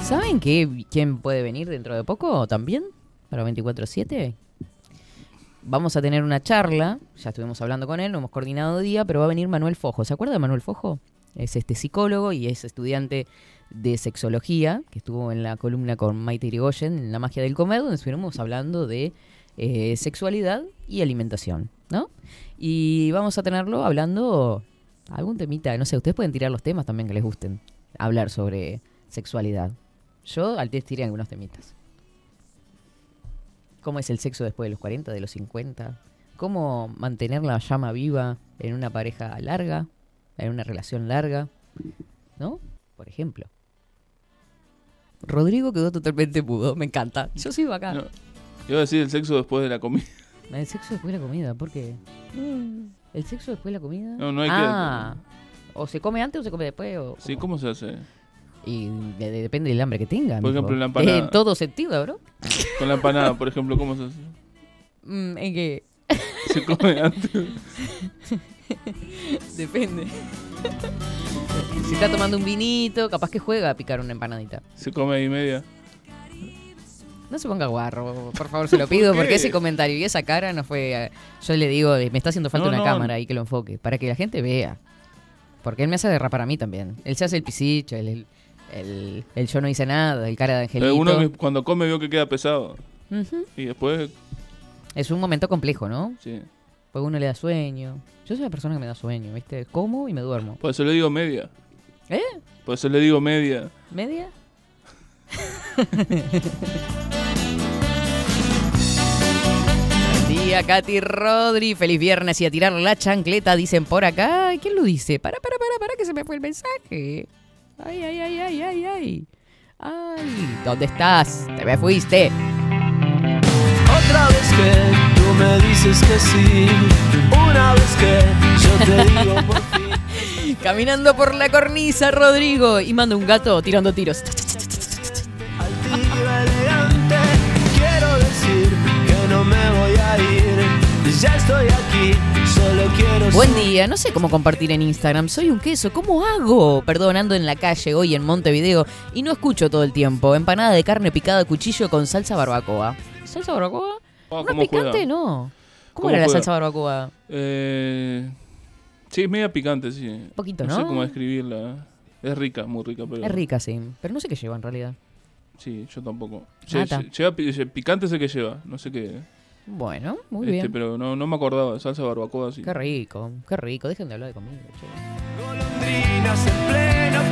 ¿Saben qué, quién puede venir dentro de poco también? Para 24-7. Vamos a tener una charla. Ya estuvimos hablando con él, no hemos coordinado día, pero va a venir Manuel Fojo. ¿Se acuerda de Manuel Fojo? Es este psicólogo y es estudiante de sexología, que estuvo en la columna con Maite Irigoyen en La magia del comer, donde estuvimos hablando de eh, sexualidad y alimentación, ¿no? Y vamos a tenerlo hablando algún temita, no sé, ustedes pueden tirar los temas también que les gusten, hablar sobre sexualidad. Yo al test tiré algunos temitas. ¿Cómo es el sexo después de los 40, de los 50? ¿Cómo mantener la llama viva en una pareja larga, en una relación larga? ¿No? Por ejemplo. Rodrigo quedó totalmente mudo, me encanta. Yo sigo acá. No, iba a decir el sexo después de la comida. El sexo después de la comida, ¿por qué? ¿El sexo después de la comida? No, no hay que- ah, O se come antes o se come después. O, Sí, ¿cómo se hace? Y de- de- depende del hambre que tenga. Por ejemplo, la empanada. En todo sentido, bro. Con la empanada, por ejemplo, ¿cómo se hace? Mm, en que Se come antes. depende. si está tomando un vinito, capaz que juega a picar una empanadita. Se come ahí media. No se ponga guarro, por favor, se lo pido, porque ese comentario y esa cara no fue. eh, Yo le digo, eh, me está haciendo falta No, una no. cámara ahí que lo enfoque, para que la gente vea. Porque él me hace derrapar a mí también. Él se hace el pisicho, el, el, el- el yo no hice nada, el cara de angelito. Uno cuando come veo que queda pesado. Y después, Es un momento complejo, ¿no? sí. Porque uno le da sueño. Yo soy la persona que me da sueño, ¿viste? Como y me duermo. Por eso le digo media. ¿Eh? Por eso le digo media. ¿Media? Buen día, Katy Rodri. Feliz viernes y a tirar la chancleta, dicen por acá. ¿Quién lo dice? Para, para, para, para, que se me fue el mensaje. Ay, ay, ay, ay, ay, ay. Ay, ¿dónde estás? Te me fuiste. Otra vez que me dices que sí, una vez que yo te digo por fin. Caminando por la cornisa, Rodrigo. Y manda un gato tirando tiros. Altivo, elegante, quiero decir que no me voy a ir. Ya estoy aquí, solo quiero Buen día, no sé cómo compartir en Instagram. Soy un queso, ¿cómo hago? Perdón, ando en la calle hoy en Montevideo y no escucho todo el tiempo. Empanada de carne picada a cuchillo con salsa barbacoa. ¿Salsa barbacoa? Ah, ¿No es ¿cómo picante? juega? No. ¿Cómo, ¿Cómo era la salsa barbacoa? Eh, sí, es media picante, sí. Poquito, no sé ¿no? cómo describirla. Es rica, muy rica, pero... Es rica, sí. Pero no sé qué lleva en realidad. Sí, yo tampoco. Lle- lleva picante sé que lleva, no sé qué. Bueno, muy Este, bien. Pero no, no me acordaba de salsa barbacoa así. Qué rico, qué rico. Dejen de hablar de comida. Golondrinas en pleno.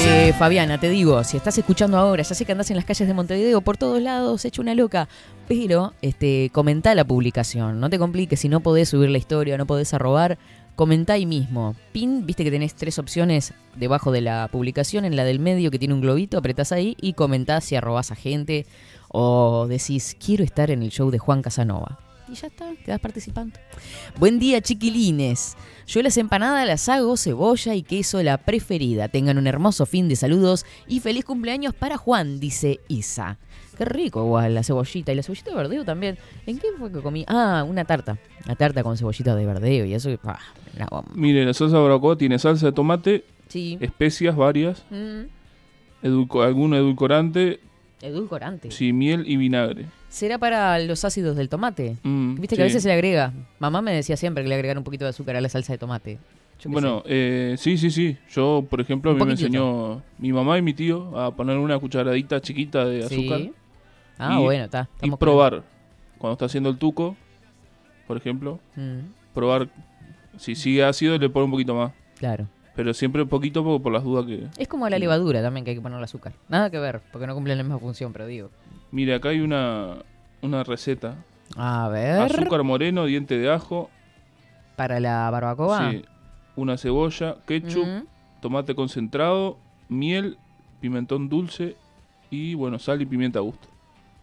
Eh, Fabiana, te digo, si estás escuchando ahora, ya sé que andás en las calles de Montevideo por todos lados, hecho una loca, pero este, comentá la publicación, no te compliques, si no podés subir la historia, no podés arrobar, comentá ahí mismo. Pin, viste que tenés tres opciones debajo de la publicación, en la del medio que tiene un globito, apretás ahí y comentás si arrobás a gente o decís, quiero estar en el show de Juan Casanova. Y ya está, quedás participando. Buen día, chiquilines. Yo las empanadas las hago cebolla y queso la preferida. Tengan un hermoso fin de saludos y feliz cumpleaños para Juan, dice Isa. Qué rico igual la cebollita y la cebollita de verdeo también. ¿En qué fue que comí? Ah, una tarta. Una tarta con cebollita de verdeo y eso. ah, una bomba. Mire, la salsa barbacoa tiene salsa de tomate, Sí. especias varias, Mm, edulco- algún edulcorante, edulcorante. sí, miel y vinagre. ¿Será para los ácidos del tomate? Mm, Viste que a veces se le agrega. Mamá me decía siempre que le agregaran un poquito de azúcar a la salsa de tomate. Bueno, eh, sí, sí, sí. Yo, por ejemplo, a mí me enseñó mi mamá y mi tío a poner una cucharadita chiquita de Sí. Ah, y- bueno, está. y probar. Cuando está haciendo el tuco, por ejemplo, Mm, probar. Si sigue ácido, le pone un poquito más. claro. Pero siempre poquito por, por las dudas que... Es como la levadura también que hay que ponerle azúcar. Nada que ver, porque no cumple la misma función, pero digo. Mire, acá hay una, una receta. A ver. Azúcar moreno, diente de ajo, Para la barbacoa. sí, una cebolla, ketchup, Mm, tomate concentrado, miel, pimentón dulce y, bueno, sal y pimienta a gusto.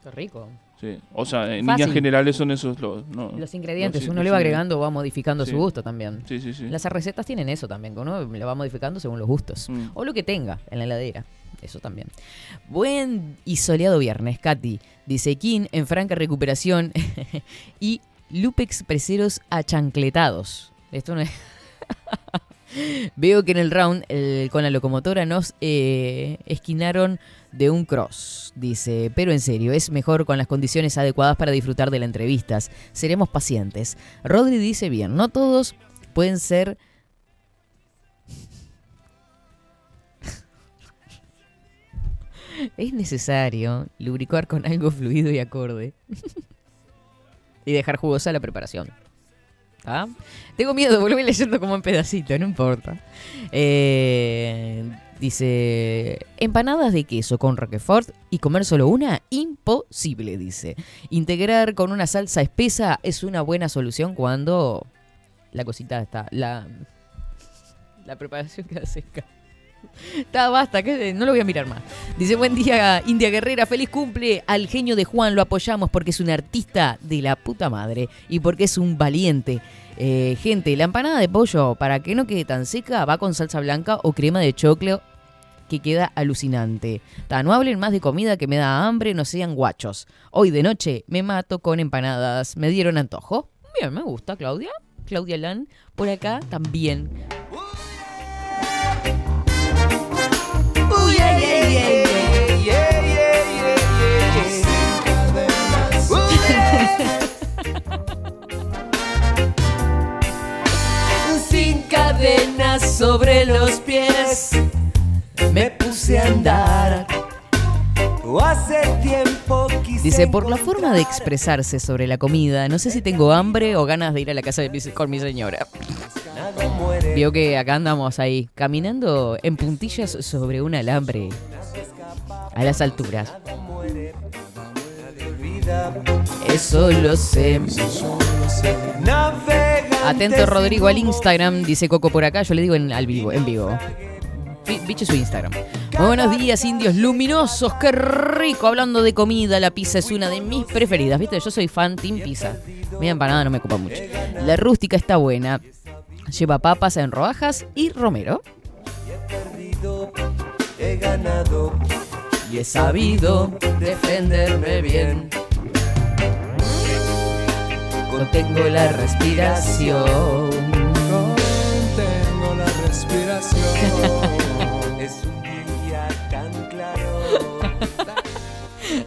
Qué rico. Sí. O sea, en Fácil. líneas generales son esos los... no, Los ingredientes, los- uno los le va agregando o va modificando Sí. su gusto también. Sí, sí, sí. Las recetas tienen eso también, que uno le va modificando según los gustos. Mm. O lo que tenga en la heladera. Eso también. Buen y soleado viernes, Katy. Dice King en franca recuperación. y Lupe Expreseros achancletados. Esto no es. Veo que en el round con la locomotora nos eh, esquinaron de un cross, dice, pero en serio, es mejor con las condiciones adecuadas para disfrutar de las entrevistas. Seremos pacientes. Rodri dice bien, no todos pueden ser... es necesario lubricar con algo fluido y acorde. y dejar jugosa la preparación. Tengo miedo, volví leyendo como en pedacito, no importa. Eh, dice, empanadas de queso con Roquefort y comer solo una, imposible, dice. Integrar con una salsa espesa es una buena solución cuando la cosita está, la, la preparación queda seca. Está, basta, que no lo voy a mirar más. Dice, buen día, India Guerrera, feliz cumple al genio de Juan, lo apoyamos porque es un artista de la puta madre y porque es un valiente. Eh, gente, la empanada de pollo, para que no quede tan seca, va con salsa blanca o crema de choclo que queda alucinante. Ta, no hablen más de comida que me da hambre, no sean guachos. Hoy de noche me mato con empanadas, me dieron antojo. Bien, me gusta, Claudia. Claudia Lan, por acá también. Sin cadenas sobre los pies, me puse a andar. Dice, por la forma de expresarse sobre la comida, no sé si tengo hambre o ganas de ir a la casa de mi- con mi señora. Vio que acá andamos ahí, caminando en puntillas sobre un alambre. a las alturas. Eso lo sé. Atento Rodrigo al Instagram, dice Coco por acá, yo le digo en, al vivo, en vivo. Biche su Instagram. Muy buenos días, indios luminosos, qué rico. Hablando de comida, la pizza es una de mis preferidas. Viste, yo soy fan Team Pizza. Mi empanada no me ocupa mucho. La rústica está buena. Lleva papas en rodajas y romero. He ganado Y he sabido defenderme bien. Contengo la respiración. Tengo la respiración.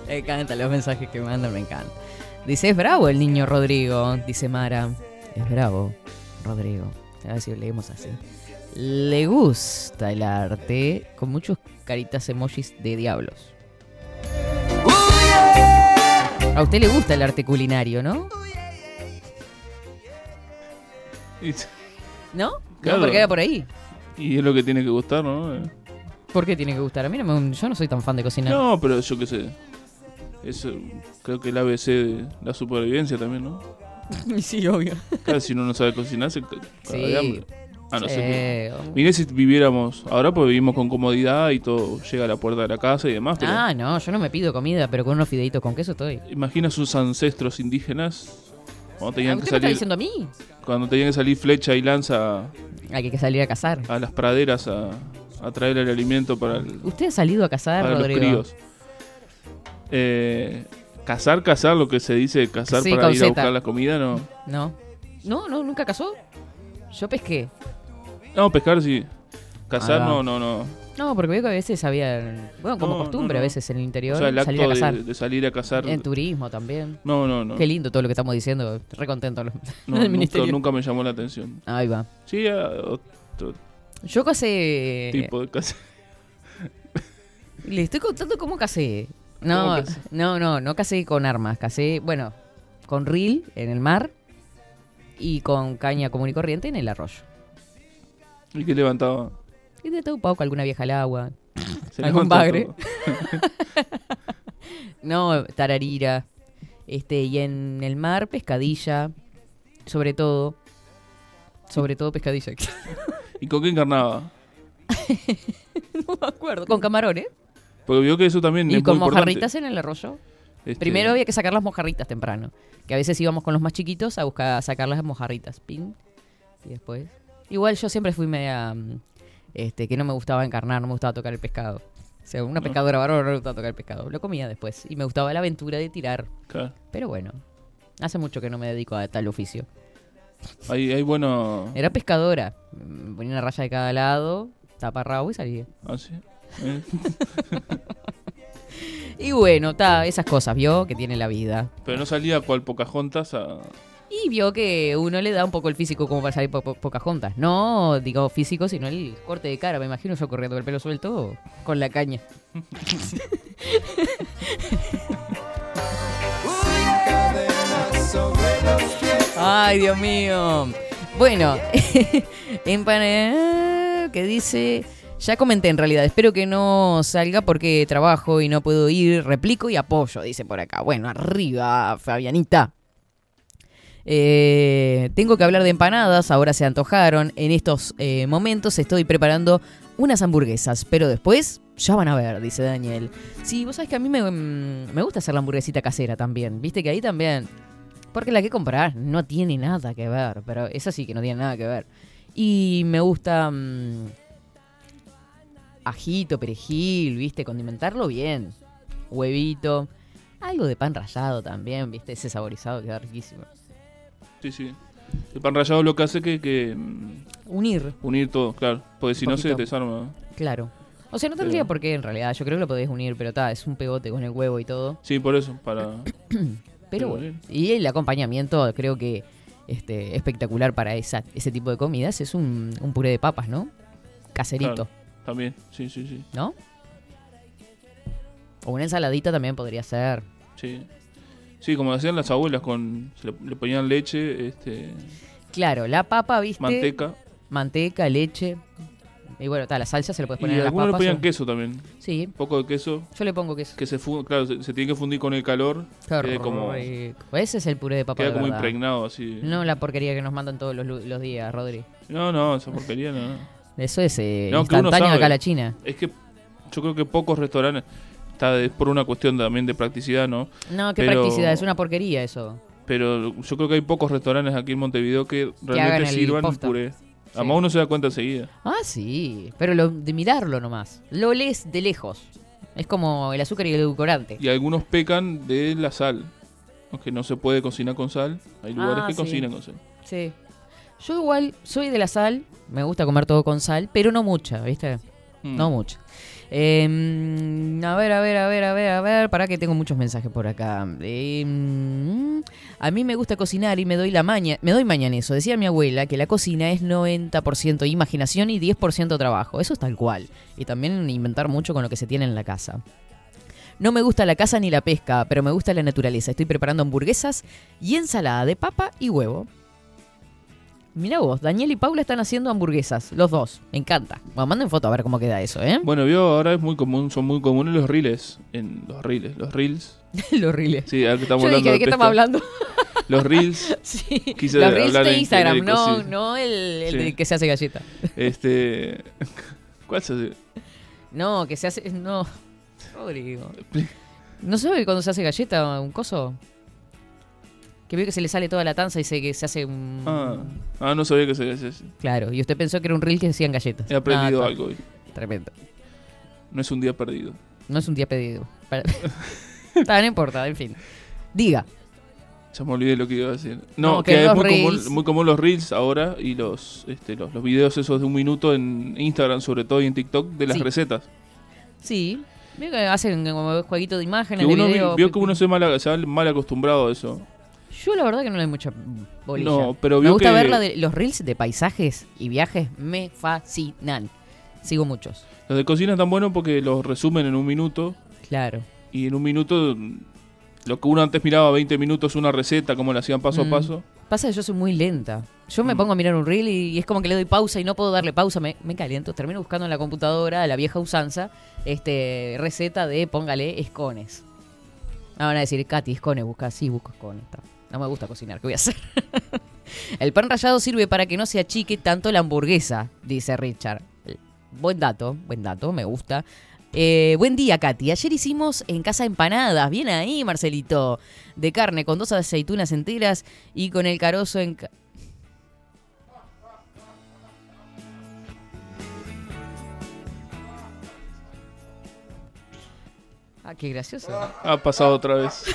Me encantan los mensajes que me mandan, me encantan. Dice, es bravo el niño Rodrigo, dice Mara. Es bravo, Rodrigo. A ver si lo leemos así. Le gusta el arte con muchos caritas emojis de diablos. A usted le gusta el arte culinario, ¿no? ¿No? Claro. No, porque era por ahí. y es lo que tiene que gustar, ¿no? ¿Por qué tiene que gustar? A mí no me, yo no soy tan fan de cocinar. No, pero yo qué sé. Es, eh, creo que el ABC de la supervivencia también, ¿no? sí, obvio. Claro, si uno no sabe cocinar, se Sí. de hambre. Ah, no Sí, sé. qué-. Miré si viviéramos, ahora pues vivimos con comodidad y todo llega a la puerta de la casa y demás, pero Ah, no, yo no me pido comida, pero con unos fideitos con queso estoy. imagina sus ancestros indígenas cuando Ah, tenían que ¿Usted me está salir, diciendo a mí? cuando tenían que salir flecha y lanza Hay que salir a cazar. a las praderas a, a traer el alimento para, el- ¿Usted ha salido a cazar, para los Rodrigo? críos. Eh, cazar, cazar, lo que se dice cazar Sí, para ir a buscar la comida, no. No. No, no, nunca cazó. Yo pesqué. No, pescar sí. Cazar Ah, no, no, no. No, porque veo que a veces había. Bueno, como No, costumbre, no, no. a veces en el interior, O sea, el salir a cazar. de, de salir a cazar. En turismo también. No, no, no. Qué lindo todo lo que estamos diciendo. Re contento No, del nunca, ministerio. nunca me llamó la atención. Ahí va. Sí, otro Yo casé. tipo de cazar. Le estoy contando cómo casé. No, no, no, no casé con armas. Casé, bueno, con reel en el mar y con caña común y corriente en el arroyo. ¿Y qué levantaba? Y de todo poco, alguna vieja al agua. Se algún bagre. No, tararira. Este, y en el mar, pescadilla. Sobre todo. Sobre todo pescadilla. ¿Y con qué encarnaba? no me acuerdo. Con camarones. Porque vio que eso también Y es con muy importante. mojarritas en el arroyo. Este, Primero había que sacar las mojarritas temprano. Que a veces íbamos con los más chiquitos a buscar a sacar las mojarritas. Pin. Y después. Igual yo siempre fui media. mm, Este, que no me gustaba encarnar, no me gustaba tocar el pescado. O sea, una pescadora bárbara no me gustaba tocar el pescado. Lo comía después. Y me gustaba la aventura de tirar. Claro. Pero bueno. Hace mucho que no me dedico a tal oficio. Hay, hay bueno. Era pescadora. Mm, Ponía una raya de cada lado, taparrabo y salía. Ah, sí. Y bueno, ta, esas cosas, vio que tiene la vida. Pero no salía cual Pocahontas a. Y vio que uno le da un poco el físico como para salir po po- pocas juntas. No, digo físico, sino el corte de cara. Me imagino yo corriendo con el pelo suelto con la caña. Ay, Dios mío. Bueno, empane que dice, ya comenté en realidad, espero que no salga porque trabajo y no puedo ir, replico y apoyo, dice por acá. Bueno, arriba, Fabianita. Eh, tengo que hablar de empanadas, ahora se antojaron. En estos eh, momentos estoy preparando unas hamburguesas, pero después ya van a ver, dice Daniel. Sí, vos sabés que a mí me, mm, me gusta hacer la hamburguesita casera también. Viste que ahí también. Porque la que comprar no tiene nada que ver, pero esa sí que no tiene nada que ver. Y me gusta mm, ajito, perejil, viste, condimentarlo bien. Huevito. Algo de pan rallado también, viste, ese saborizado queda riquísimo. Sí, sí. El pan rallado lo que hace que, que mm, Unir, unir todo, claro. Porque si no se desarma. claro. O sea, no tendría por qué en realidad. Yo creo que lo podés unir, pero está, es un pegote con el huevo y todo. Sí, por eso, para. Pero bueno. Y el acompañamiento, creo que este, espectacular para esa, ese tipo de comidas es un, un puré de papas, ¿no? Caserito, Claro, también, sí, sí, sí. ¿no? O una ensaladita también podría ser. Sí. Sí, como hacían las abuelas, con le, le ponían leche, este, Claro, la papa, ¿viste? manteca. Manteca, leche. Y bueno, está, la salsa se le puedes Y poner en las algunos le ponían o- queso también. Sí, Un poco de queso. yo le pongo queso. Que se fu- claro, se, se tiene que fundir con el calor. Qué quede como, rico. Ese es el puré de papa queda de como verdad. impregnado así. No la porquería que nos mandan todos los, los días, Rodri. No, no, esa porquería no. Eso es eh, No, que instantáneo sabe. acá a la China. Es que yo creo que pocos restaurantes. Está es por una cuestión también de practicidad, ¿no? No, qué Pero- practicidad, es una porquería eso. Pero yo creo que hay pocos restaurantes aquí en Montevideo que realmente sirvan posta. puré. Además uno se da cuenta enseguida. Ah, sí, pero lo, de mirarlo nomás. Lo lees de lejos. Es como el azúcar y el edulcorante. Y algunos pecan de la sal. Aunque no se puede cocinar con sal. Hay lugares Ah, que sí. cocinan con sal. Sí. Yo igual soy de la sal, me gusta comer todo con sal, pero no mucha, ¿viste? Mm. No mucha. Eh, a ver, a ver, a ver, a ver, a ver, para que tengo muchos mensajes por acá. Eh, mm, a mí me gusta cocinar y me doy la maña, me doy mañana eso. Decía mi abuela que la cocina es 90% imaginación y 10% trabajo. Eso es tal cual. Y también inventar mucho con lo que se tiene en la casa. No me gusta la caza ni la pesca, pero me gusta la naturaleza. Estoy preparando hamburguesas y ensalada de papa y huevo. Mira vos, Daniel y Paula están haciendo hamburguesas, los dos. Me encanta. Bueno, manden foto a ver cómo queda eso, ¿eh? Bueno, vio, ahora es muy común, son muy comunes los reels. En los reels, los reels. los reels. Sí, ahora que estamos Yo hablando dije, ¿de qué pesca. estamos hablando? Los reels. Sí, Quise los reels de Instagram, genérico, no, sí. no el, el Sí. de que se hace galleta. Este. ¿Cuál se hace? No, que se hace. No. Rodrigo. ¿No sabe cuando se hace galleta un coso? Que veo que se le sale toda la tanza y se, que se hace un. Ah, ah, no sabía que se hacía así. Claro, y usted pensó que era un reel que hacían galletas. He aprendido Ah, algo hoy. Tremendo. No es un día perdido. No es un día pedido. Para- Está, no importa, en fin. Diga. Ya me olvidé lo que iba a decir. No, No, que, que es muy común, muy común los reels ahora y los, este, los, los videos esos de un minuto en Instagram, sobre todo y en TikTok, de las Sí. recetas. Sí. Que hacen como jueguito de Que imágenes, uno video. vio que uno se, mal, se mal acostumbrado a eso. Yo la verdad que no le doy mucha bolilla. No, pero Me gusta que- ver la de los reels de paisajes y viajes. Me fascinan. Sigo muchos. Los de cocina están buenos porque los resumen en un minuto. Claro. Y en un minuto, mm, lo que uno antes miraba 20 minutos, una receta, como la hacían paso Mm. a paso. Pasa que yo soy muy lenta. Yo Mm. me pongo a mirar un reel y, y es como que le doy pausa y no puedo darle pausa. Me, me caliento. Termino buscando en la computadora, la vieja usanza, este receta de póngale escones. Me van a decir, Katy, escones, busca. Sí, busco escones. está. No me gusta cocinar, ¿qué voy a hacer? El pan rallado sirve para que no se achique tanto la hamburguesa, dice Richard. Buen dato, buen dato, me gusta. Eh, buen día, Katy. Ayer hicimos en casa empanadas. Bien ahí, Marcelito. De carne con dos aceitunas enteras y con el carozo en... ca- Ah, qué gracioso. Ha pasado otra vez.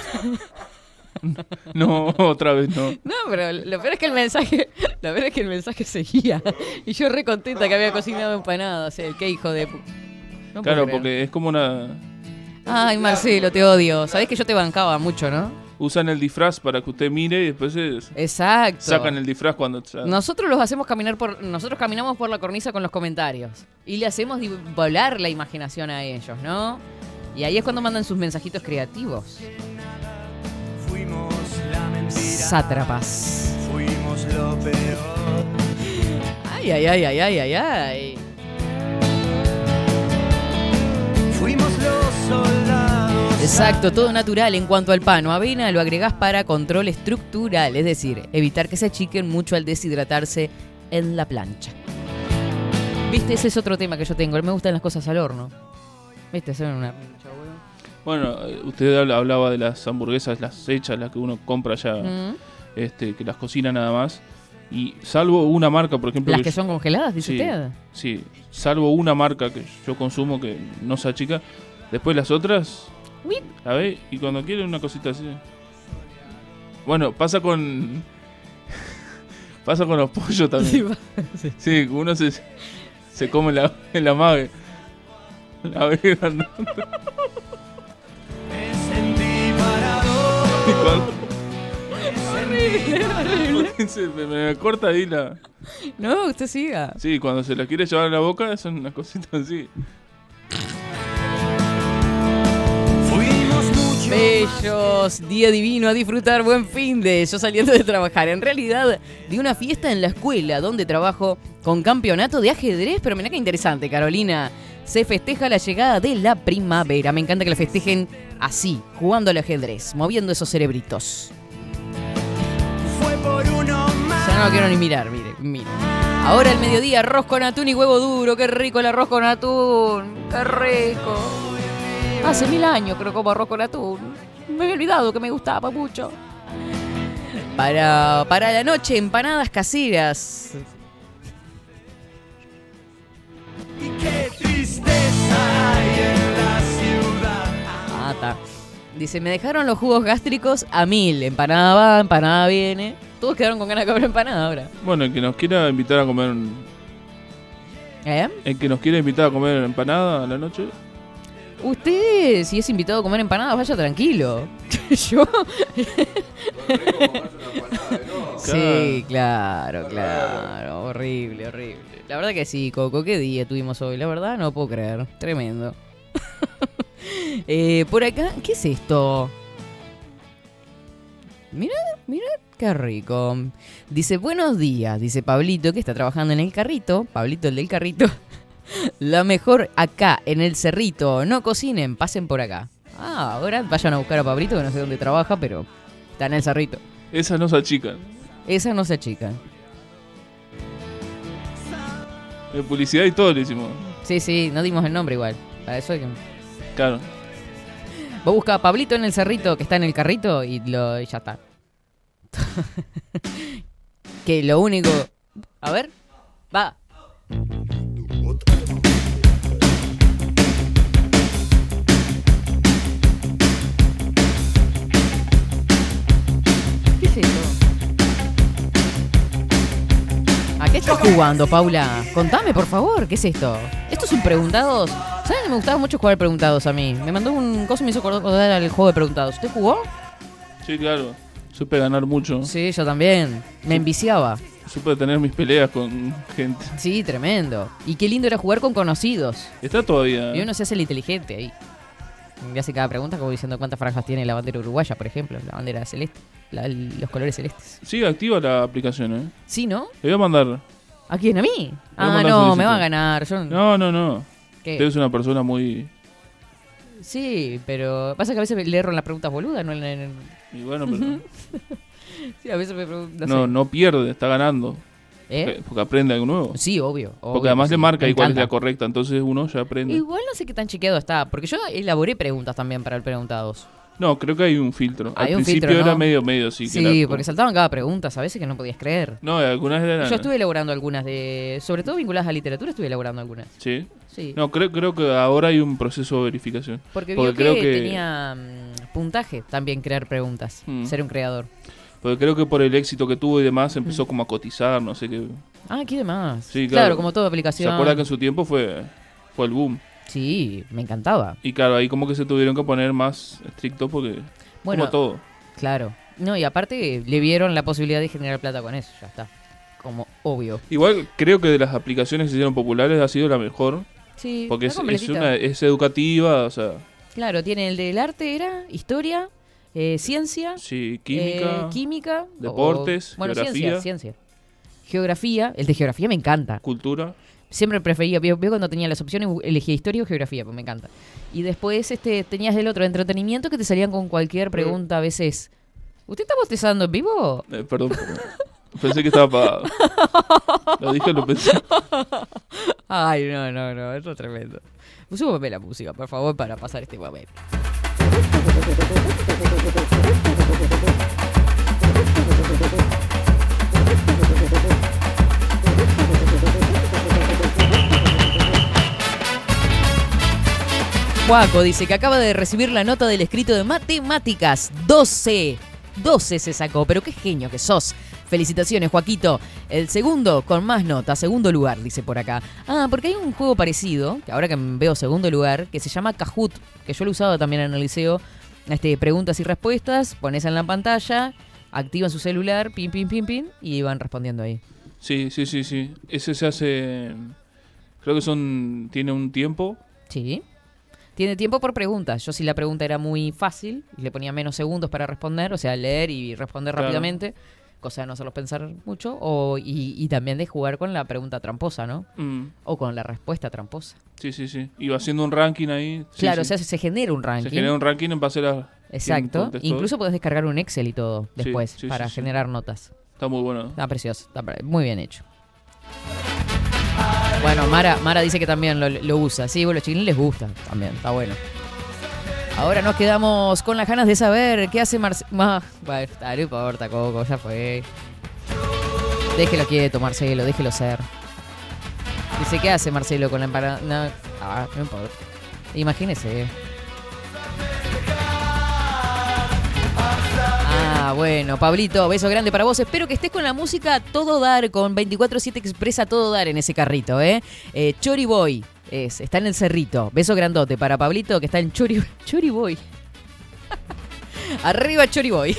no, otra vez no. No, pero lo peor es que el mensaje, lo peor es que el mensaje seguía. Y yo re contenta que había cocinado empanadas. El qué hijo de... No claro, porque es como una... Ay, Marcelo, te odio. Sabés que yo te bancaba mucho, ¿no? Usan el disfraz para que usted mire y después es- Exacto. sacan el disfraz cuando... Nosotros los hacemos caminar por. Nosotros caminamos por la cornisa con los comentarios. Y le hacemos volar la imaginación a ellos, ¿no? Y ahí es cuando mandan sus mensajitos creativos. Fuimos la mentira. Sátrapas. Fuimos lo peor. Ay, ay, ay, ay, ay, ay, ay. Fuimos los soldados. Exacto, todo natural en cuanto al pan o avena lo agregás para control estructural, es decir, evitar que se achiquen mucho al deshidratarse en la plancha. Viste, ese es otro tema que yo tengo. Me gustan las cosas al horno. Viste, hacer una. Bueno, eh, usted habla- hablaba de las hamburguesas, las hechas, las que uno compra ya, Mm. este, que las cocina nada más. Y salvo una marca, por ejemplo... Las que son congeladas, dice sí, usted. Sí, salvo una marca que yo consumo que no se achica. Después las otras... A ver, y cuando quiere una cosita así... Bueno, pasa con... pasa con los pollos también. Sí, Sí, uno se, se come la, la mague. La cuando- Porque se me, me corta ahí la... No, usted siga. Sí, cuando se la quiere llevar a la boca son unas cositas así. Bellos, día divino a disfrutar, buen fin de yo saliendo de trabajar. En realidad, de una fiesta en la escuela donde trabajo con campeonato de ajedrez, pero mirá qué interesante, Carolina. Se festeja la llegada de la primavera. Me encanta que la festejen así, jugando al ajedrez, moviendo esos cerebritos. Fue por uno más. Ya no lo quiero ni mirar, mire, mire. Ahora el mediodía, arroz con atún y huevo duro. Qué rico el arroz con atún. Qué rico. Hace mil años creo como arroz con atún. Me había olvidado que me gustaba mucho. Para, para la noche, empanadas caseras. Y qué Ah, está. Dice, me dejaron los jugos gástricos a mil. Empanada va, empanada viene. Todos quedaron con ganas de comer empanada ahora. Bueno, el que nos quiera invitar a comer. ¿Eh? El que nos quiera invitar a comer empanada a la noche. Usted, si es invitado a comer empanadas, vaya tranquilo. Yo. Sí, claro, claro. Horrible, horrible. La verdad que sí, Coco. Qué día tuvimos hoy. La verdad, no puedo creer. Tremendo. Eh, por acá, ¿qué es esto? Mira, mira, qué rico. Dice, buenos días, dice Pablito, que está trabajando en el carrito. Pablito, el del carrito. La mejor acá, en el cerrito. No cocinen, pasen por acá. Ah, ahora vayan a buscar a Pablito, que no sé dónde trabaja, pero está en el cerrito. Esas no se achican. Esa no se achica. De publicidad y todo le hicimos. Sí, sí, no dimos el nombre igual. Para eso hay que... Claro. Vos busca a Pablito en el cerrito que está en el carrito y, lo, y ya está. que lo único... A ver. Va. Qué estás jugando, Paula? Contame, por favor, ¿qué es esto? Esto es un preguntados. ¿Saben me gustaba mucho jugar preguntados a mí? Me mandó un coso y me hizo acordar al juego de preguntados. ¿Usted jugó? Sí, claro. Supe ganar mucho. Sí, yo también. Me enviciaba. Supe tener mis peleas con gente. Sí, tremendo. Y qué lindo era jugar con conocidos. Está todavía. Y uno se hace el inteligente ahí. Y hace cada pregunta como diciendo cuántas franjas tiene la bandera uruguaya, por ejemplo. La bandera celeste. la- los colores celestes. Sigue activa la aplicación, ¿eh? Sí, ¿no? Le voy a mandar. ¿A quién? ¿A mí? a Ah, mandar no, me va a ganar. Yo... No, no, no. ¿Qué? Usted es una persona muy. Sí, pero pasa que a veces le erro en las preguntas boludas, no en... Y bueno, pero. Sí, a veces me pregunto... No, no pierde, está ganando. ¿Eh? Porque, porque aprende algo nuevo. Sí, obvio. obvio Porque además que le sí, marca ahí cuál es la correcta, entonces uno ya aprende. Igual no sé qué tan chequeado está, porque yo elaboré preguntas también para el preguntados. No, creo que hay un filtro. Hay Al un principio filtro, era medio, medio, sí. que Sí, era- porque saltaban cada pregunta, a veces que no podías creer. No, algunas eran. Yo estuve elaborando algunas de, sobre todo vinculadas a literatura, estuve elaborando algunas. Sí. Sí. No, creo, creo que ahora hay un proceso de verificación. Porque vio creo que, que tenía mm, puntaje también crear preguntas, Mm. ser un creador. Porque creo que por el éxito que tuvo y demás empezó como a cotizar, no sé qué. Ah, ¿qué demás? Sí, claro. claro. como toda aplicación. ¿Se acuerda que en su tiempo fue, fue el boom? Sí, me encantaba. Y claro, ahí como que se tuvieron que poner más estrictos porque. Bueno, como todo. Claro. No, y aparte le vieron la posibilidad de generar plata con eso, ya está. Como obvio. Igual creo que de las aplicaciones que se hicieron populares ha sido la mejor. Sí, Porque es, es, una, es educativa, o sea, Claro, tiene el del arte, era historia, eh, ciencia, sí, química. eh, química, o- deportes, bueno, geografía. ciencia, ciencia. Geografía, el de geografía me encanta. Cultura. Siempre prefería, veo, cuando tenía las opciones, elegía historia o geografía, pues me encanta. Y después este tenías el otro entretenimiento que te salían con cualquier pregunta a veces. ¿Usted está bostezando en vivo? Eh, perdón, perdón. Pensé que estaba apagado. Lo dije, lo pensé. Ay, no, no, no, eso es tremendo. Súbame la música, por favor, para pasar este momento. Juaco dice que acaba de recibir la nota del escrito de matemáticas. 12. 12 se sacó, pero qué genio que sos. Felicitaciones, Joaquito. El segundo con más nota, segundo lugar, dice por acá. Ah, porque hay un juego parecido, que ahora que veo segundo lugar, que se llama Kahoot, que yo lo usado también en el liceo. Este, preguntas y respuestas, pones en la pantalla, activan su celular, pim, pim, pim, pim, y van respondiendo ahí. Sí, sí, sí, sí. Ese se hace. Creo que son. Tiene un tiempo. Sí. Tiene tiempo por preguntas. Yo si la pregunta era muy fácil, y le ponía menos segundos para responder, o sea, leer y responder Claro. rápidamente, cosa de no hacerlos pensar mucho, o, y, y también de jugar con la pregunta tramposa, ¿no? Mm, O con la respuesta tramposa. sí, sí, sí. Iba haciendo un ranking ahí. Sí, claro, sí. o sea, se genera un ranking. Se genera un ranking en base a. Exacto. Incluso podés descargar un Excel y todo después sí, para generar notas. Está muy bueno. Está precioso, está muy bien hecho. Bueno, Mara, Mara dice que también lo, lo usa. Sí, bueno, los chiquilines les gusta también, está bueno. Ahora nos quedamos con las ganas de saber qué hace Marcelo. Bueno, no importa, Coco, ya fue. Déjelo quieto, Marcelo, déjelo ser. Dice, ¿qué hace Marcelo con la empanada? No, ah, no importa. Imagínese. Ah, bueno, Pablito, beso grande para vos. Espero que estés con la música a todo dar, con 24-7 Expresa todo dar en ese carrito, ¿eh? eh Chori Boy, es, está en el cerrito. Beso grandote para Pablito, que está en Chori, Chori Boy. Arriba Chori Boy.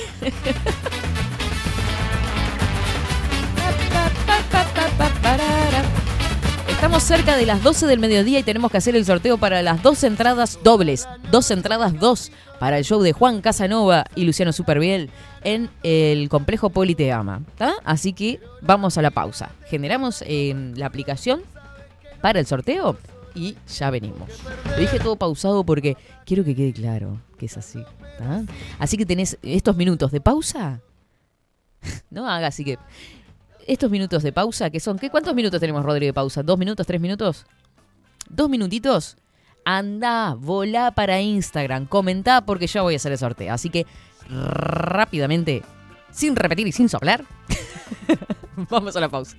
Estamos cerca de las 12 del mediodía y tenemos que hacer el sorteo para las dos entradas dobles. Dos entradas dos para el show de Juan Casanova y Luciano Superbiel en el complejo Politeama. ¿tá? Así que vamos a la pausa. Generamos eh, la aplicación para el sorteo y ya venimos. Lo dije todo pausado porque quiero que quede claro que es así. ¿tá? Así que tenés estos minutos de pausa. no haga así que estos minutos de pausa, que son, ¿qué, ¿cuántos minutos tenemos, Rodri, de pausa? ¿Dos minutos, tres minutos? ¿Dos minutitos? Anda, volá para Instagram, comentá porque yo voy a hacer el sorteo. Así que rápidamente, sin repetir y sin soplar, vamos a la pausa.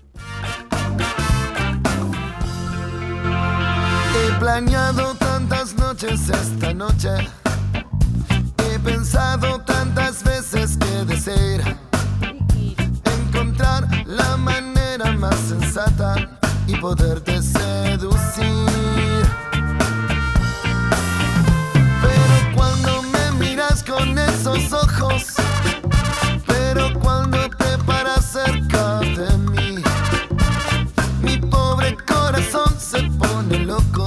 He planeado tantas noches esta noche. He pensado tantas veces que desear encontrar la manera más sensata y poderte seducir. Esos ojos, pero cuando te paras cerca de mí, mi pobre corazón se pone loco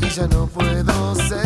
y ya no puedo seguir.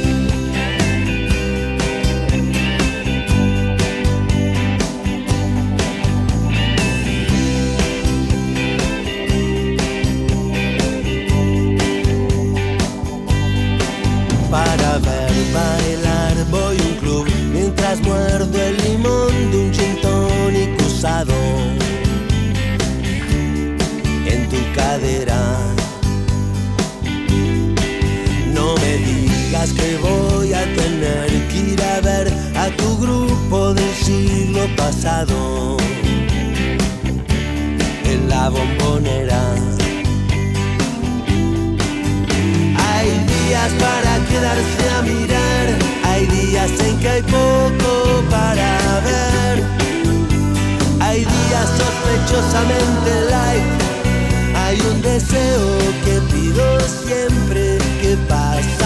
Para ver bailar voy a un club mientras muerdo el limón de un gin tonic usado en tu cadera. No me digas que voy a tener que ir a ver a tu grupo del siglo pasado en la bombonera. Hay días para hay días en que hay poco para ver, hay días sospechosamente light, hay un deseo que pido siempre que pasa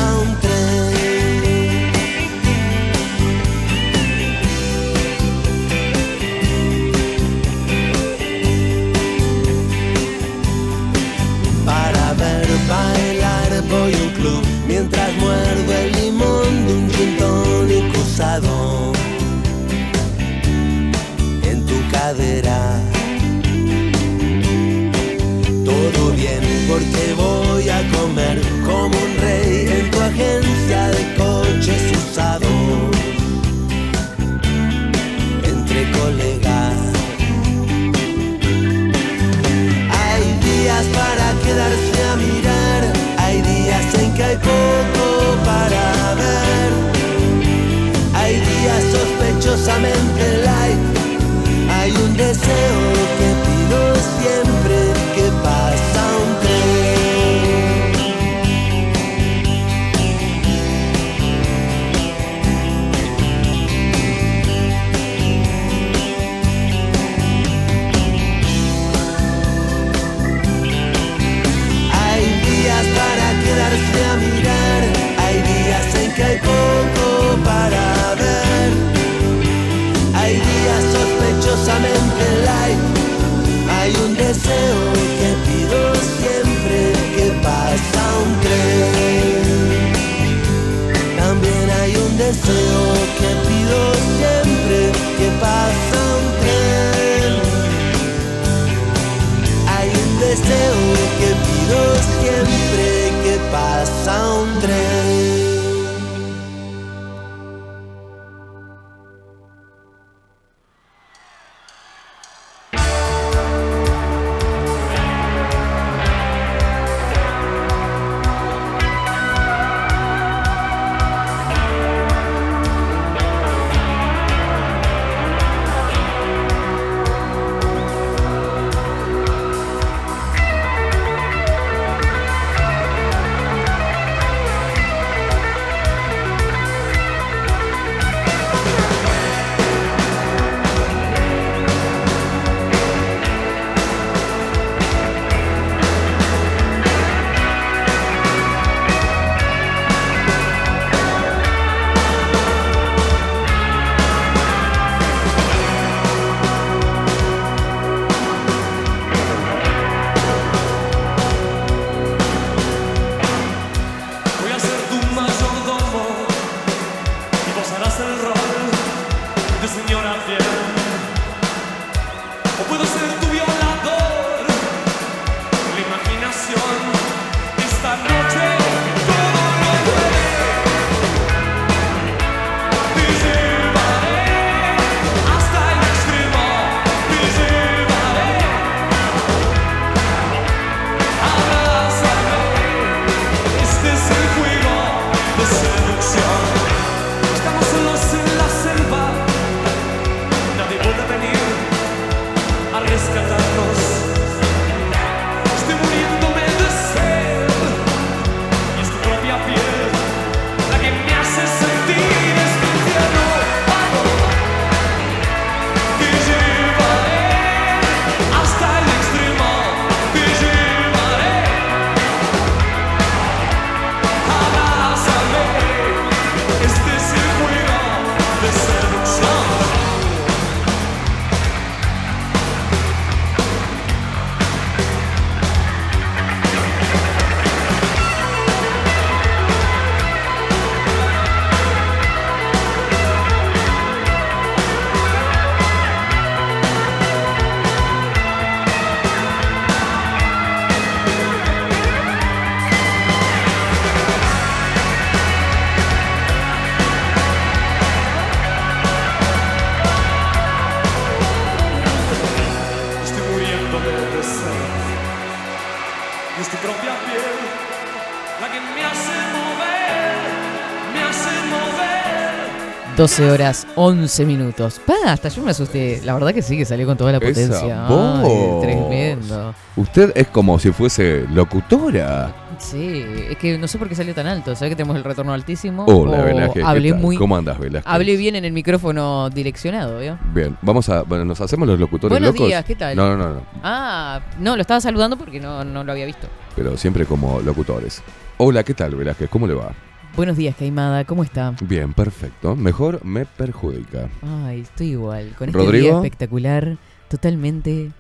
12 horas, 11 minutos. Hasta yo me asusté. La verdad que sí, que salió con toda la potencia. Ay, tremendo. Usted es como si fuese locutora. Sí, es que no sé por qué salió tan alto. ¿Sabes que tenemos el retorno altísimo? Hola, Velázquez. ¿qué Hablé muy. ¿Cómo andas, Velázquez? Hablé bien en el micrófono direccionado, ¿vio? Bien, vamos a. Bueno, nos hacemos los locutores Buenos locos. días, ¿qué tal? No, no, no, no. Ah, no, lo estaba saludando porque no, no lo había visto. Pero siempre como locutores. Hola, ¿qué tal, Velázquez? ¿Cómo le va? Buenos días, Caimada, ¿cómo está? Bien, perfecto. Mejor me perjudica. Ay, estoy igual. Con este ¿Rodrigo? día espectacular, totalmente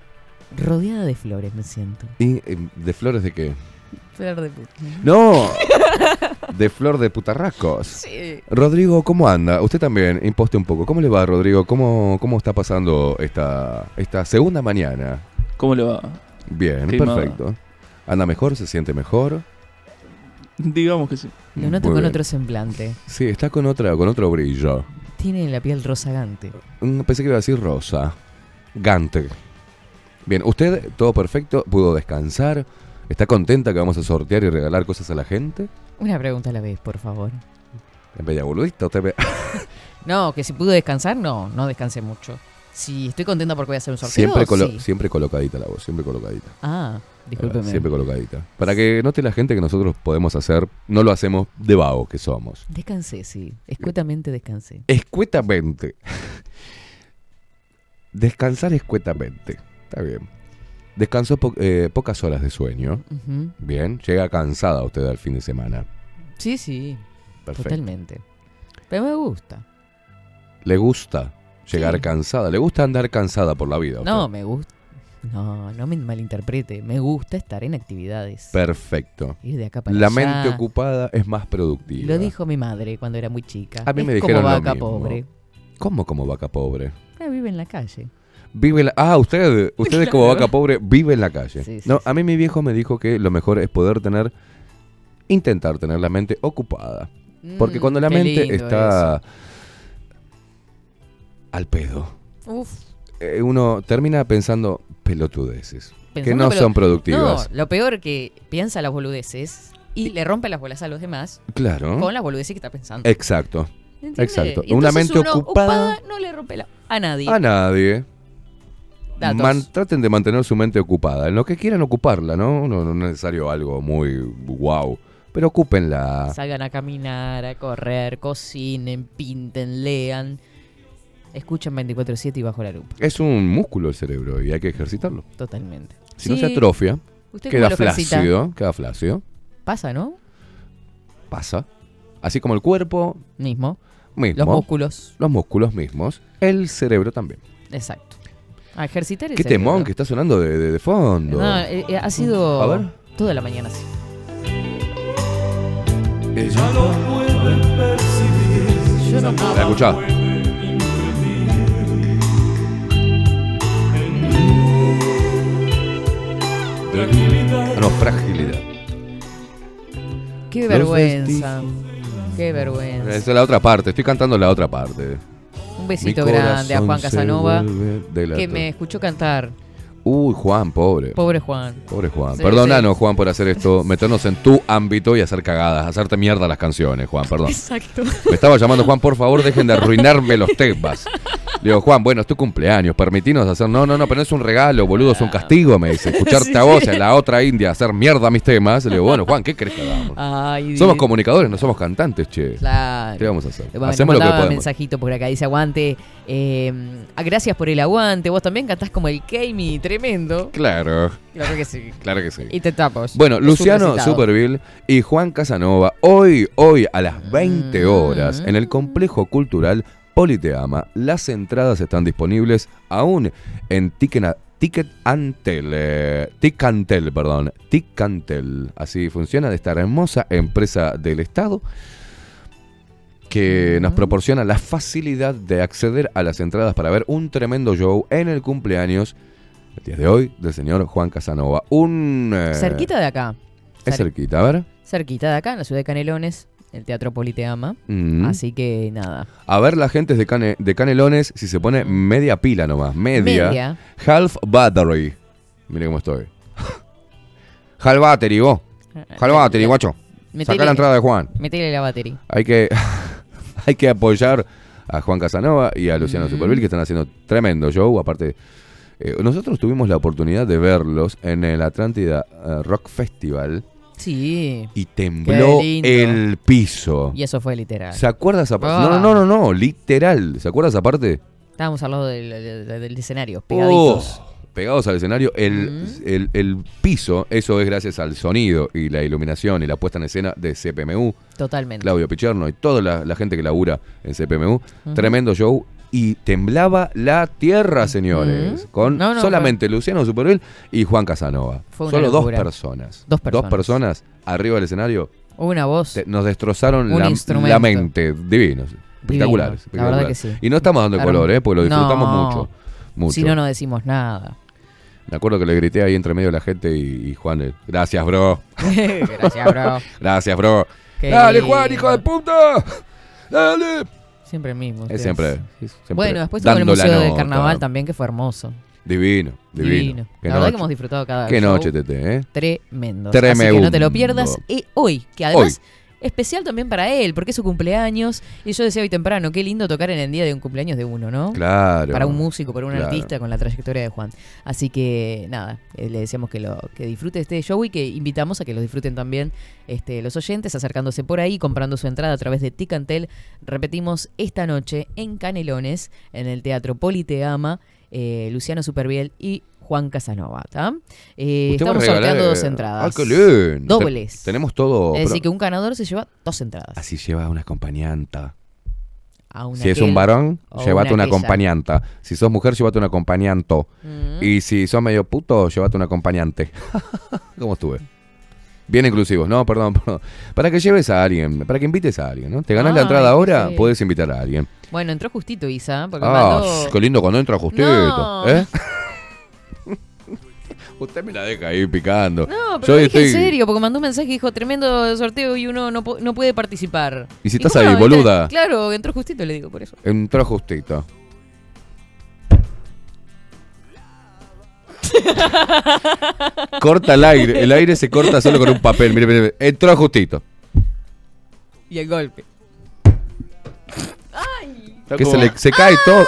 rodeada de flores me siento. ¿Y eh, de flores de qué? Flor de puta. ¡No! De flor de putarrascos. Sí. Rodrigo, ¿cómo anda? Usted también, imposte un poco. ¿Cómo le va, Rodrigo? ¿Cómo, cómo está pasando esta, esta segunda mañana? ¿Cómo le va? Bien, perfecto. ¿Anda mejor? ¿Se siente mejor? Digamos que sí. Lo noto Muy con bien. otro semblante. Sí, está con otra, con otro brillo. Tiene la piel rozagante. Mm, Pensé que iba a decir rosa. Gante. Bien, ¿usted todo perfecto? ¿Pudo descansar? ¿Está contenta que vamos a sortear y regalar cosas a la gente? Una pregunta a la vez, por favor. En bella boludista, usted ve- No, que si pude descansar, no, no descansé mucho. Si estoy contenta porque voy a hacer un sorteo, siempre, colo- sí. siempre colocadita la voz, siempre colocadita. Ah, discúlpeme. Siempre colocadita. Para que note la gente que nosotros podemos hacer, no lo hacemos de vago que somos. Descansé, sí. Escuetamente descansé. Escuetamente. Descansar escuetamente. Está bien. Descansó po- eh, pocas horas de sueño. Bien. Llega cansada usted al fin de semana. Sí, sí. Perfecto. Totalmente. Pero me gusta. ¿Le gusta llegar Sí. cansada? ¿Le gusta andar cansada por la vida? usted? No, me gusta. No, no me malinterprete. Me gusta estar en actividades. Perfecto. Ir de acá para La allá. mente ocupada es más productiva. Lo dijo mi madre cuando era muy chica. A mí me dijeron como lo vaca mismo. pobre. ¿Cómo como vaca pobre? Ah, vive en la calle. Vive la- ah, usted, usted es como Claro. vaca pobre, vive en la calle. Sí, sí, no, a mí mi viejo me dijo que lo mejor es poder tener, intentar tener la mente ocupada. Porque Mm, cuando la qué mente está al pedo, Uf. eh, uno termina pensando pelotudeces, que no son productivas. No, lo peor que piensa las boludeces y le rompe las bolas a los demás Claro. con las boludeces que está pensando. Exacto. Exacto. Y Una mente uno ocupada no le rompe la a nadie. a nadie. Man- traten de mantener su mente ocupada. En lo que quieran ocuparla, ¿no? No, no es necesario algo muy wow. Pero ocúpenla. Salgan a caminar, a correr, cocinen, pinten, lean. Escuchan 24-7 y bajo la lupa. Es un músculo el cerebro y hay que ejercitarlo. Totalmente. Si no se atrofia, ¿Usted queda flácido, queda flácido, Pasa, ¿no? pasa. Así como el cuerpo Mismo. mismo. Los músculos. Los músculos mismos. El cerebro también. Exacto. A ejercitar el Qué cerebro. temón que está sonando de, de- de fondo. No, eh, eh, ha sido A ver. toda la mañana así. Ella lo puede percibir. Yo no ¿La puedo. escuchás? Ah, no, fragilidad. Qué Los vergüenza. Qué vergüenza. Esa es la otra parte. Estoy cantando la otra parte. Un besito grande a Juan Casanova que me escuchó cantar. Uy, Juan, pobre. Pobre Juan. Pobre Juan. Sí, Perdónanos, Juan, por hacer esto, meternos en tu ámbito y hacer cagadas, hacerte mierda las canciones, Juan, perdón. Exacto. Me estaba llamando Juan, por favor, dejen de arruinarme los temas. Le digo, Juan, bueno, es tu cumpleaños, permitinos hacer. No, no, no, pero no es un regalo, boludo, es un castigo, me dice. Escucharte Sí, a vos en la otra India hacer mierda mis temas. Le digo, bueno, Juan, ¿qué crees que hagamos? Ay, Somos comunicadores, no somos cantantes, che. Claro. ¿Qué vamos a hacer? Bueno, Hacemos lo que podemos. mensajito por acá, dice aguante. eh, ah, gracias por el aguante. Vos también cantás como el Keimi, tremendo. Claro, Claro que sí. claro que sí. Y te tapos. Bueno, Luciano. Superville y Juan Casanova, hoy, hoy a las 20 horas, en el complejo cultural Politeama. Las entradas están disponibles aún en Ticket, Ticket Antel, eh, Ticantel, perdón, Ticantel. Así funciona de esta hermosa empresa del Estado que nos proporciona la facilidad de acceder a las entradas para ver un tremendo show en el cumpleaños, el día de hoy, del señor Juan Casanova. Un... eh, Cerquita de acá. Es Cer- cerquita, a ver. Cerquita de acá, en la ciudad de Canelones, el Teatro Politeama. Mm. Así que nada. A ver la gente de, cane- de Canelones si se pone media pila nomás. Media. Media. Half battery. Mire cómo estoy. Hal Battery, vos. Hal Battery, guacho. Metele- Sacá la entrada de Juan. Metele la batería. Hay que, hay que apoyar a Juan Casanova y a Luciano Mm. Superville que están haciendo tremendo show. Aparte, eh, nosotros tuvimos la oportunidad de verlos en el Atlántida eh, Rock Festival Sí. y tembló el piso. Y eso fue literal. ¿Se acuerda esa parte? Ah. No, no, no, no, no, literal. ¿Se acuerda esa parte? Estábamos al lado del, del- del escenario, Oh, pegaditos. pegados al escenario. El, el- el piso, eso es gracias al sonido y la iluminación y la puesta en escena de CPMU. Totalmente. Claudio Picherno y toda la, la gente que labura en CPMU. Tremendo show. Y temblaba la tierra, señores. Con No, no, solamente Luciano Superville y Juan Casanova. Fue Solo dos personas. Dos personas. personas arriba del escenario. Una voz. Te- nos destrozaron la, mente. Divinos. Espectaculares. La verdad espectaculares. que sí. Y no estamos dando color, ¿eh? Porque lo disfrutamos mucho. Mucho. Si no, no decimos nada. Me acuerdo que le grité ahí entre medio de la gente y, y Juan, eh, gracias, bro. Gracias, bro. Gracias, bro. Qué Dale. Juan, hijo de puta. Dale. Siempre el mismo. Es siempre, es siempre Bueno, después tuvo el Museo del. Carnaval también, que fue hermoso. Divino, divino. Qué La verdad que hemos disfrutado cada Qué show. noche, Tete, ¿eh? Tremendo. Así Tremendo. que no te lo pierdas. Y hoy, que además Hoy. Especial también para él, porque es su cumpleaños. Y yo decía hoy temprano, qué lindo tocar en el día de un cumpleaños de uno, ¿no? Claro. Para un músico, para un Claro. artista con la trayectoria de Juan. Así que nada, eh, le decíamos que lo que disfrute este show y que invitamos a que lo disfruten también este, los oyentes, acercándose por ahí, comprando su entrada a través de Ticantel. Repetimos esta noche en Canelones, en el Teatro Politeama, eh, Luciano Superviel y Juan Casanova. ¿tá? Eh, estamos sorteando eh, dos entradas. ¡Ay, qué lindo! Dobles. Te- tenemos todo. Es decir, que un ganador se lleva dos entradas. Así lleva una acompañanta. A una Si es un varón, llévate una aquella. acompañanta. Si sos mujer, llévate un acompañanto. Mm. Y si sos medio puto, llévate un acompañante. ¿Cómo estuve? Bien inclusivos, no, perdón, perdón. Para que lleves a alguien, para que invites a alguien, ¿no? Te ganas la entrada ahora, sí. puedes invitar a alguien. Bueno, entró justito Isa, porque Ah, mandó... qué lindo cuando entra justito. No. ¿eh? Usted me la deja ahí picando. No, pero Yo dije en estoy- serio, porque mandó un mensaje y dijo, tremendo sorteo y uno no, no puede participar. ¿Y si estás ahí, "No, boluda?" claro, entró justito, le digo, por eso. Entró justito. corta el aire, el aire se corta solo con un papel. Mire, mire, mire. entró justito. Y el golpe. Está Que se, le, se cae todo.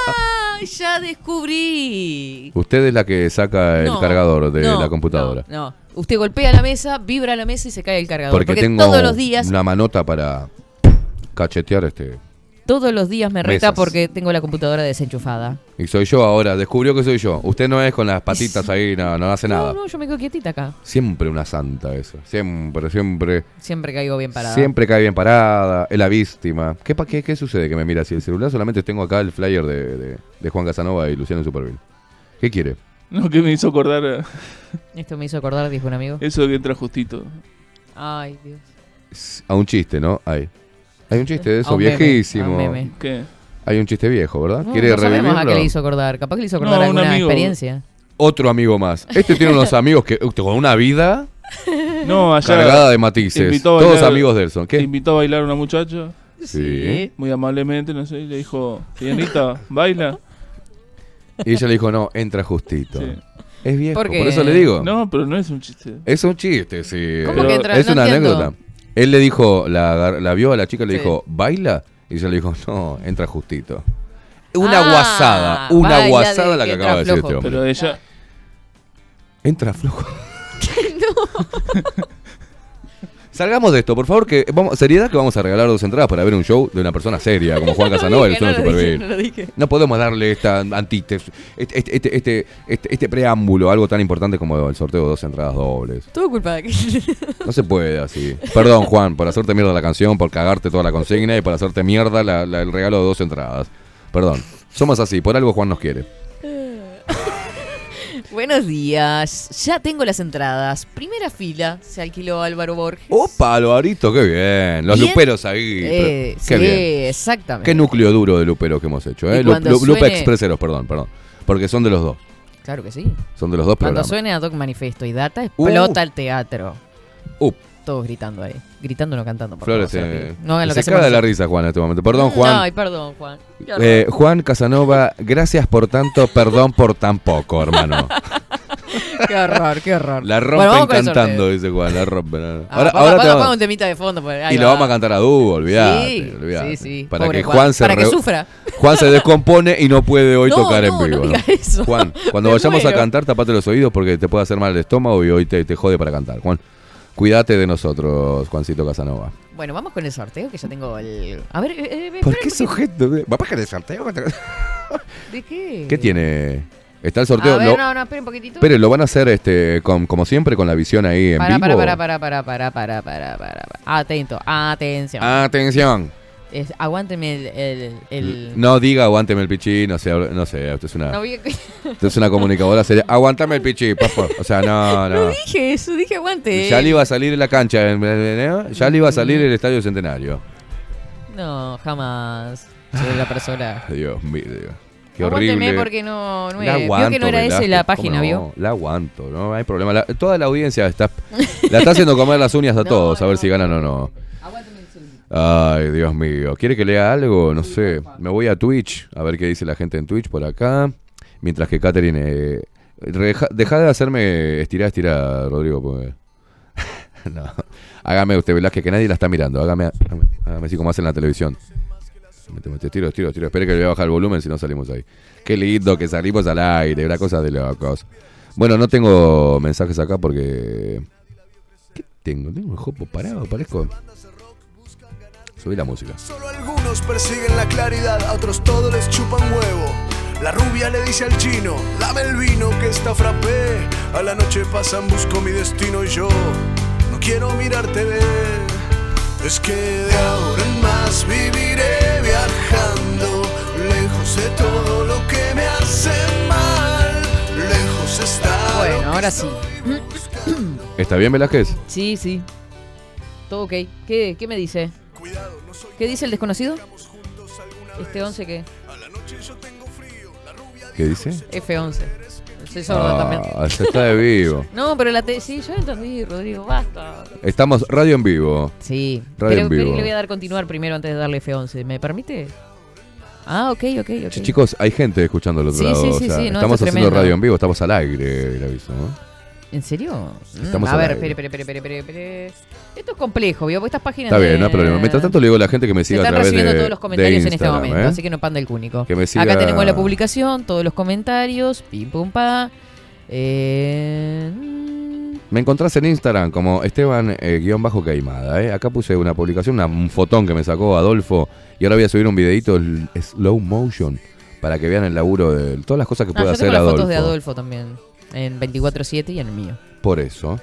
¡Ay, ya descubrí! Usted es la que saca el No, cargador de no, la computadora. No, usted golpea la mesa, vibra la mesa y se cae el cargador. Porque, tengo todos los días, una manota para cachetear este. Todos los días me reta mesas. porque tengo la computadora desenchufada. Y soy yo ahora, descubrió que soy yo. Usted no es con las patitas ahí, no, no hace nada. No, no, yo me quedo quietita acá. Siempre una santa eso. Siempre, siempre. Siempre caigo bien parada. Siempre cae bien parada, es la víctima. ¿Qué, pa- qué, qué sucede que me mira así el celular? Solamente tengo acá el flyer de, de- de Juan Casanova y Luciano Superville. ¿Qué quiere? No, que me hizo acordar a Esto me hizo acordar, dijo un amigo. eso que entra justito. Ay, Dios. A un chiste, ¿no? Hay. Hay un chiste de A eso, viejísimo. a un meme. ¿Qué? Hay un chiste viejo, ¿verdad? No, ¿Quiere no sabemos a qué le hizo acordar. Capaz que le hizo acordar No, un alguna amigo. experiencia. Otro amigo más. Este tiene unos amigos que usted, con una vida No, allá. cargada de matices. Todos bailar- amigos de Elson. ¿Qué? Invitó a bailar a una muchacha. Sí. Muy amablemente, no sé, y le dijo, Señorita, baila. Y ella le dijo, no, entra justito. Sí. Es viejo, ¿Por eso le digo. No, pero no es un chiste. Es un chiste, sí. ¿Cómo Pero que entra? Es No una entiendo. anécdota. Él le dijo, la, vio a la chica, le Sí. dijo, ¿baila? Y ella le dijo, no, entra justito. Una Ah, guasada, una guasada de la que acaba de decir este hombre. Pero ella. Entra flojo. Salgamos de esto, por favor, que vamos, seriedad que vamos a regalar dos entradas para ver un show de una persona seria, como Juan Casanova dije, Luciano no lo dije, Supervielle. no lo dije. No podemos darle esta antítesis, este, este, este, este, este- este preámbulo, a algo tan importante como el sorteo de dos entradas dobles. Todo culpa de que... No se puede así. Perdón, Juan, por hacerte mierda la canción, por cagarte toda la consigna y por hacerte mierda la- la- el regalo de dos entradas. Perdón. Somos así, por algo Juan nos quiere. Buenos días. Ya tengo las entradas. Primera fila se alquiló Álvaro Borges. ¡Opa, Alvarito! ¡Qué bien! Los Bien. luperos ahí. Eh, Qué sí, bien. exactamente. Qué núcleo duro de luperos que hemos hecho, ¿eh? Cuando Lupe suene- Expreseros, perdón, perdón. Porque son de los dos. Claro que sí. Son de los dos Cuando programas. suene a Doc Manifesto y Data, explota Uh. el teatro. Uh. Todos gritando ahí. Gritando, no cantando. Por Flores, favor, se lo eh, pido. no hagan lo que se hacemos caga de la risa, Juan, en este momento. Perdón, Juan. Ay, perdón, Juan. Eh, Juan Casanova, gracias por tanto, perdón por tan poco, hermano. Qué horror, qué horror. La rompen cantando, dice Juan, la rompen. Ah, Ahora, ponga- ahora te vamos- ponga un temita de fondo. pues, y lo va. vamos a cantar a dúo, olvidate. Sí, olvidate. sí, sí. Para Pobre que Juan, Juan se para que re- sufra. Juan se descompone y no puede hoy No, tocar en no, no vivo. eso. Juan, cuando Me vayamos a cantar, tapate los oídos porque te puede hacer mal el estómago y hoy te, te jode para cantar. Juan, cuídate de nosotros, Juancito Casanova. Bueno, vamos con el sorteo que ya tengo el. A ver, eh, eh, ¿Por qué sujeto? ¿Vamos a querer sorteo? ¿De qué? ¿Qué tiene? Está el sorteo. A ver, lo- no, no, esperen un poquitito. Pero lo van a hacer este con- como siempre con la visión ahí en Para, vivo. para, para, para, para, para, para, para, para. Atento, atención. Atención. Es- aguánteme el. el, el- No diga aguánteme el pichí, no sé, no sé, esto es una, No, es una comunicadora seria. Aguantame el pichí, por favor. O sea, no, no no. dije eso, dije aguante. Ya le iba a salir en la cancha, en- ya le iba a salir el Estadio Centenario. No, jamás. Soy la persona. Dios mío, Dios. Qué Aguánteme horrible. porque no, no La. Vio que no era Velázquez, la ¿cómo página, no? ¿vio? La aguanto, no hay problema. La- toda la audiencia está, la está haciendo comer las uñas a todos, a ver si ganan o no. Ay, Dios mío. ¿Quiere que lea algo? No sé. Me voy a Twitch, a ver qué dice la gente en Twitch por acá. Mientras que Katherine... eh, deja de hacerme estirar, estirar, Rodrigo. Porque... no. Hágame usted, Velázquez, que nadie la está mirando. Hágame, hágame, así como hacen en la televisión. Mete, mete, tiro, tiro. Espere que le voy a bajar el volumen si no salimos ahí. Qué lindo que salimos al aire, una cosa de locos. Bueno, no tengo mensajes acá porque... ¿Qué tengo? Tengo el jopo parado, parezco... Subí la música. Solo algunos persiguen la claridad, a otros todos les chupan huevo. La rubia le dice al chino, dame el vino que está frappé. A la noche pasan, busco mi destino y yo no quiero mirarte ver. Es que de ahora en más viviré viajando, lejos de todo lo que me hace mal. Lejos está. Bueno, ahora sí. ¿Está bien, Velázquez? Sí, sí. Todo ok. ¿Qué, qué me dice? ¿Qué dice el desconocido? Este 11 qué? ¿Qué dice? F11. Soy sordo también. Ah, se está de vivo. No, pero la te sí, yo entendí, Rodrigo, basta. Estamos radio en vivo. Sí, Radio pero en pero vivo. le voy a dar continuar primero antes de darle F11. ¿Me permite? Ah, ok, ok, ok. Chicos, hay gente escuchando al otro Sí, lado. sí, o sí, sea, sí, no, estamos es haciendo tremendo. radio en vivo, estamos al aire, el aviso, ¿no? ¿En serio? Mm, Estamos a al ver, espere, espere, espere, espere, espere. Esto es complejo, ¿vio? Porque estas páginas Está bien, no hay problema. Mientras tanto le digo a la gente que me siga a están través recibiendo de todos los comentarios en este momento, ¿eh? así que no panda el cúnico. Que me siga- Acá tenemos la publicación, todos los comentarios, pim pum pa. Eh, Me encontrás en Instagram como Esteban eh, ¿eh? Acá puse una publicación, una- un fotón que me sacó Adolfo y ahora voy a subir un videito slow motion para que vean el laburo de todas las cosas que ah, puede yo hacer tengo las Adolfo. fotos de Adolfo también, en 24-7 y en el mío. Por eso,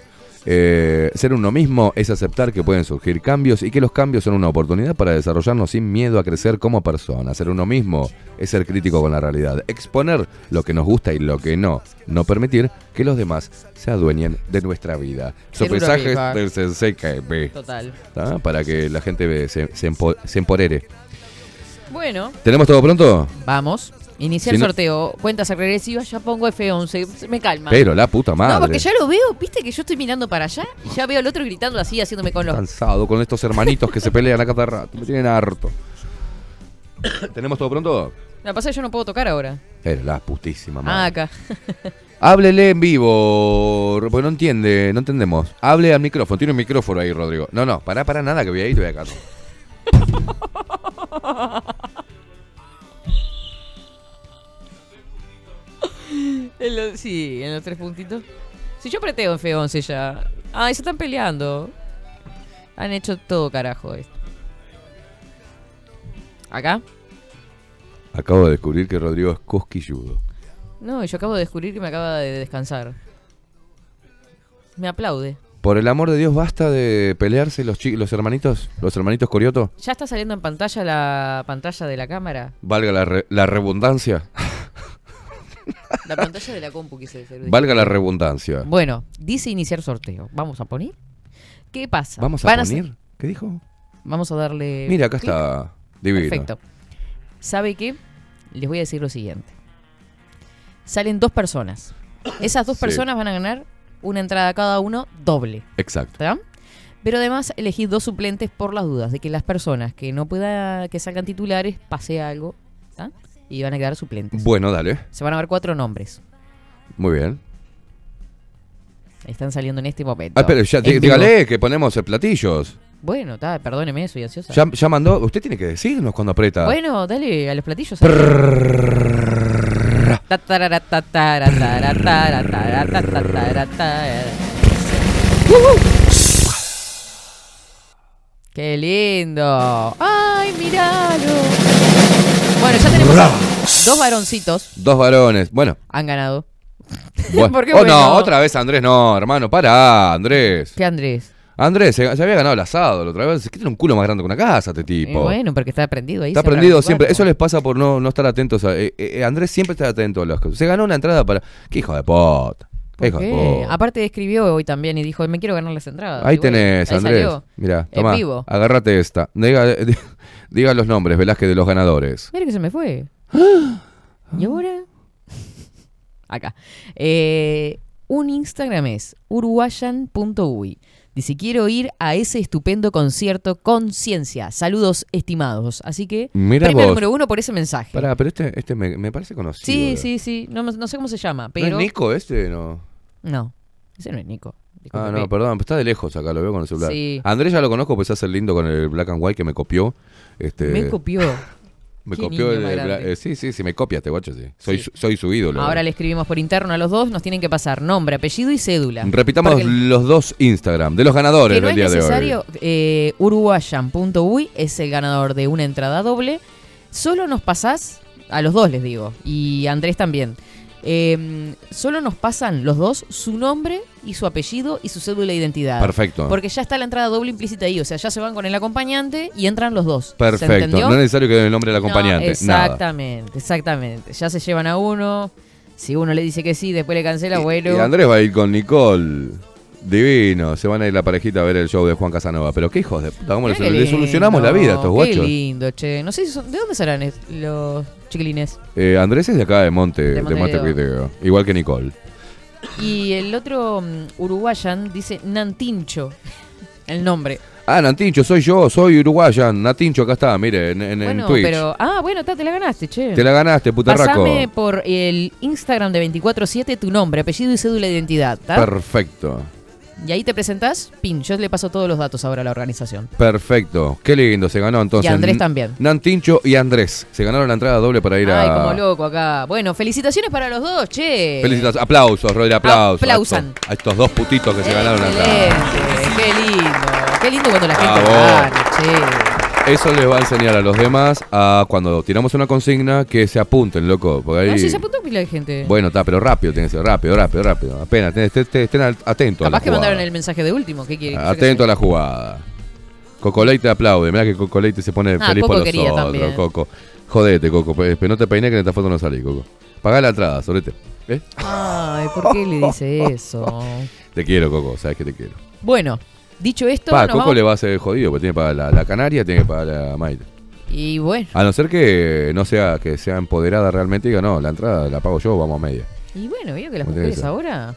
eh, ser uno mismo es aceptar que pueden surgir cambios y que los cambios son una oportunidad para desarrollarnos sin miedo a crecer como personas. Ser uno mismo es ser crítico con la realidad, exponer lo que nos gusta y lo que no, no permitir que los demás se adueñen de nuestra vida. Mismo. del Sensei KB. Total. ¿tá? Para que la gente se, se, empo- se emporere. Bueno, ¿Tenemos todo pronto? vamos. Iniciar Si no- sorteo, cuentas regresivas, ya pongo F11, me calma. Pero la puta madre. No, porque ya lo veo, viste que yo estoy mirando para allá y ya veo al otro gritando así, haciéndome con los... cansado con estos hermanitos que se pelean a cada rato. Me tienen harto. ¿Tenemos todo pronto? La pasa es que yo no puedo tocar ahora. Era la putísima madre. Ah, acá. Háblele en vivo, porque no entiende, no entendemos. Hable al micrófono, tiene un micrófono ahí, Rodrigo. No, no, pará, pará, nada, que voy ahí y te voy acá. En los- sí, en los tres puntitos. Si yo preteo en F11 ya. Ay, se están peleando. Han hecho todo carajo esto. ¿Acá? Acabo de descubrir que Rodrigo es cosquilludo. No, yo acabo de descubrir que me acaba de descansar. Me aplaude. Por el amor de Dios, basta de pelearse los, los hermanitos, los hermanitos Corioto. ¿Ya está saliendo en pantalla la pantalla de la cámara? Valga la, re- la redundancia. La pantalla de la compu quise decir. Valga la redundancia. Bueno, dice iniciar sorteo. ¿Vamos a poner? ¿Qué pasa? ¿Vamos a Van poner? ¿Qué dijo? Vamos a darle. Mira, acá está. Divino. Perfecto. ¿Sabe qué? Les voy a decir lo siguiente. Salen dos personas. Esas dos Sí. personas van a ganar una entrada cada uno doble. Exacto. ¿tá? Pero además elegí dos suplentes por las dudas de que las personas que no pueda que salgan titulares pase algo. Y van a quedar suplentes. Bueno, dale. Se van a ver cuatro nombres. Muy bien. Están saliendo en este momento. Ah, pero ya, En dí- vivo. dígale que ponemos eh, platillos. Bueno, está, perdóneme, soy ansiosa. Ya, ya mandó. Usted tiene que decirnos cuando aprieta. Bueno, dale a los platillos. ¡Qué lindo! ¡Ay, míralo! Bueno, ya tenemos dos varoncitos. Dos varones. Bueno. Han ganado. bueno. ¿Por qué oh, bueno? no, otra vez Andrés, no, hermano, pará, Andrés. ¿Qué Andrés? Andrés, se, se había ganado el asado la otra vez. Es que tiene un culo más grande que una casa este Y tipo. bueno, porque está prendido ahí. Está cerca prendido del siempre. Eso les pasa por no, no estar atentos a. eh, eh, Andrés siempre está atento a las cosas. Se ganó una entrada para. ¡Qué hijo de puta! ¡Qué hijo ¿Qué? de puta! Aparte escribió hoy también y dijo, me quiero ganar las entradas. Ahí Y bueno, tenés, ahí Andrés. salió. Mira, En toma. vivo. Agárrate esta. Diga, diga los nombres, Velázquez, de los ganadores. Mira que se me fue. ¿Y ahora? Acá. Eh, un Instagram es uruguayan.uy. Dice, quiero ir a ese estupendo concierto Conciencia. Saludos estimados. Así que, Mira premio vos. número uno por ese mensaje. Pará, pero este, este me, me parece conocido. sí, sí, sí. No, no sé cómo se llama, ¿No pero... es Nico este? No. No, ese no es Nico. Ah, no, perdón, está de lejos acá, lo veo con el celular. Sí. Andrés ya lo conozco, pues se hace el lindo con el Black and White que me copió. Este, Me copió. Me copió el, eh, sí, sí, sí, me copia este guacho, sí. Soy, su- soy su ídolo. Ahora le escribimos por interno a los dos. Nos tienen que pasar nombre, apellido y cédula. Repitamos el- los dos Instagram de los ganadores que no del es día de hoy. eh, uruguayan.uy es el ganador de una entrada doble. Solo nos pasás, a los dos les digo, y Andrés también. Eh, solo nos pasan los dos su nombre y su apellido y su cédula de identidad. Perfecto. Porque ya está la entrada doble implícita ahí. O sea, ya se van con el acompañante y entran los dos. ¿Se Perfecto. No es necesario que den el nombre del No, acompañante. nada. exactamente, exactamente. Ya se llevan a uno. Si uno le dice que sí, después le cancela, bueno. Y Andrés va a ir con Nicole. Divino, se van a ir la parejita a ver el show de Juan Casanova. Pero qué hijos de puta, ¿cómo qué les solucionamos la vida a estos Qué guachos? lindo, che. No sé si son- ¿De dónde serán los chiquilines? Eh, Andrés es de acá de Monte, De de, Montevideo. Igual que Nicole. Y el otro mm, uruguayan dice Nantincho. El nombre. Ah, Natincho, soy yo, soy uruguayan. Natincho, acá está, mire, en, en- en bueno, Twitch. pero. Ah, bueno, ta, te la ganaste, che. Te la ganaste, putarraco. Pasame por el Instagram de 24-7 tu nombre, apellido y cédula de identidad, ¿tá? Perfecto, Y ahí te presentás, pin. Yo le paso todos los datos ahora a la organización. perfecto. Qué lindo, se ganó entonces. Y Andrés también. Nantincho y Andrés. Se ganaron la entrada doble para ir Ay, a. como loco acá. Bueno, felicitaciones para los dos, che. Felicitaciones, aplausos, Rodri, aplausos. a Aplausan. estos- A estos dos putitos que se ganaron la entrada. Qué lindo. Qué lindo cuando la gente gana, che. Eso les va a enseñar a los demás a cuando tiramos una consigna que se apunten, loco. Porque ahí... No, si se apuntó pila de gente. Bueno, está, pero rápido, tiene que ser rápido, rápido, rápido. Apenas, estén al- atentos a la Capaz que jugada. mandaron el mensaje de último. ¿Qué quiere? Yo qué Atento a la jugada. Cocoleite aplaude. Mirá que Cocoleite se pone Ah, feliz Coco por los quería otros, también. Coco. Jodete, Coco. pe- Pero no te peiné que en esta foto no salí, Coco. Pagá la entrada, solete. ¿Eh? Ay, ¿por qué le dice eso? Te quiero, Coco. Sabes que te quiero. Bueno, dicho esto, Pa, Coco vamos- le va a hacer jodido porque tiene que pagar la, la canaria, tiene que pagar la Maite. Y bueno, A no ser que no sea que sea empoderada realmente y diga, no, la entrada la pago yo, vamos a media. y bueno, veo que las ¿Cómo tiene que mujeres ser? ahora.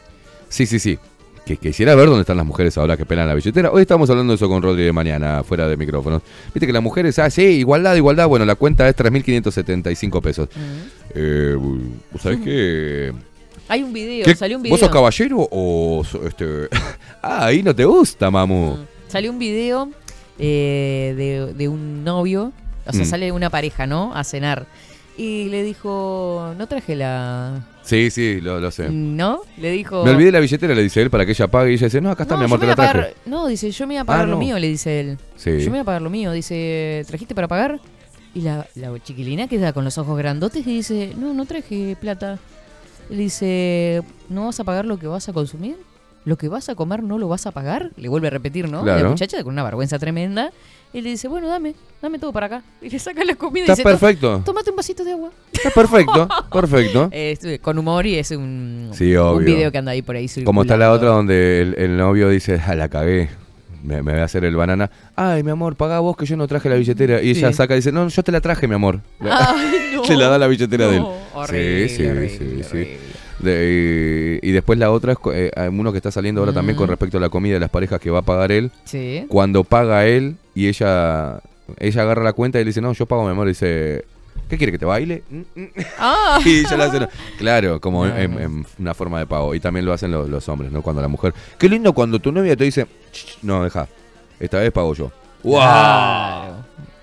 Sí, sí, sí. Que quisiera ver dónde están las mujeres ahora que pelan la billetera. Hoy estamos hablando de eso con Rodri de mañana, fuera de micrófonos. Viste que las mujeres, ah, sí, igualdad, igualdad. Bueno, la cuenta es 3.575 pesos. Eh, ¿Vos sabés qué? Hay un video, ¿Qué? salió un video. ¿Vos sos caballero o so- este? ah, ahí no te gusta, mamu. Salió un video eh, de, de un novio, o sea, Mm. sale una pareja, ¿no? A cenar. Y le dijo, no traje la... Sí, sí, lo, lo sé. ¿No? Le dijo... Me olvidé la billetera, le dice él, para que ella pague. Y ella dice, no, acá está, No, mi amor, te la voy traje. pagar- No, dice, yo me iba a pagar Ah, lo no. mío, le dice él. Sí. Yo me voy a pagar lo mío. Dice, ¿trajiste para pagar? Y la, la chiquilina queda con los ojos grandotes y dice, no, no traje plata. Le dice, ¿no vas a pagar lo que vas a consumir? ¿Lo que vas a comer no lo vas a pagar? Le vuelve a repetir, ¿no? Claro. La muchacha con una vergüenza tremenda. Y le dice, bueno, dame, dame todo para acá. Y le saca la comida Está y dice, "To- perfecto. Tómate un vasito de agua. Está perfecto, perfecto. Eh, con humor y es un, Sí, un video que anda ahí por ahí Como está la circulando. otra donde el, el novio dice, ah, la cagué. Me, me voy a hacer el banana. Ay, mi amor, paga vos que yo no traje la billetera. Y ella saca y dice, no, yo te la traje, mi amor. Ay, no. Se la da la billetera de él. Horrible, sí, sí, horrible, sí, sí. De- y, después la otra es eh, uno que está saliendo ahora también con Mm. respecto a la comida de las parejas que va a pagar él. Sí. Cuando paga él y ella ella agarra la cuenta y le dice, no, yo pago, mi amor. Y dice, ¿Qué quiere que te baile? Mm, mm. Ah. y. Claro, como en, en una forma de pago. Y también lo hacen los, los hombres, ¿no? Cuando la mujer. Qué lindo cuando tu novia te dice, "Ch, ch, no, deja. Esta vez pago yo. ¡Wow! Claro.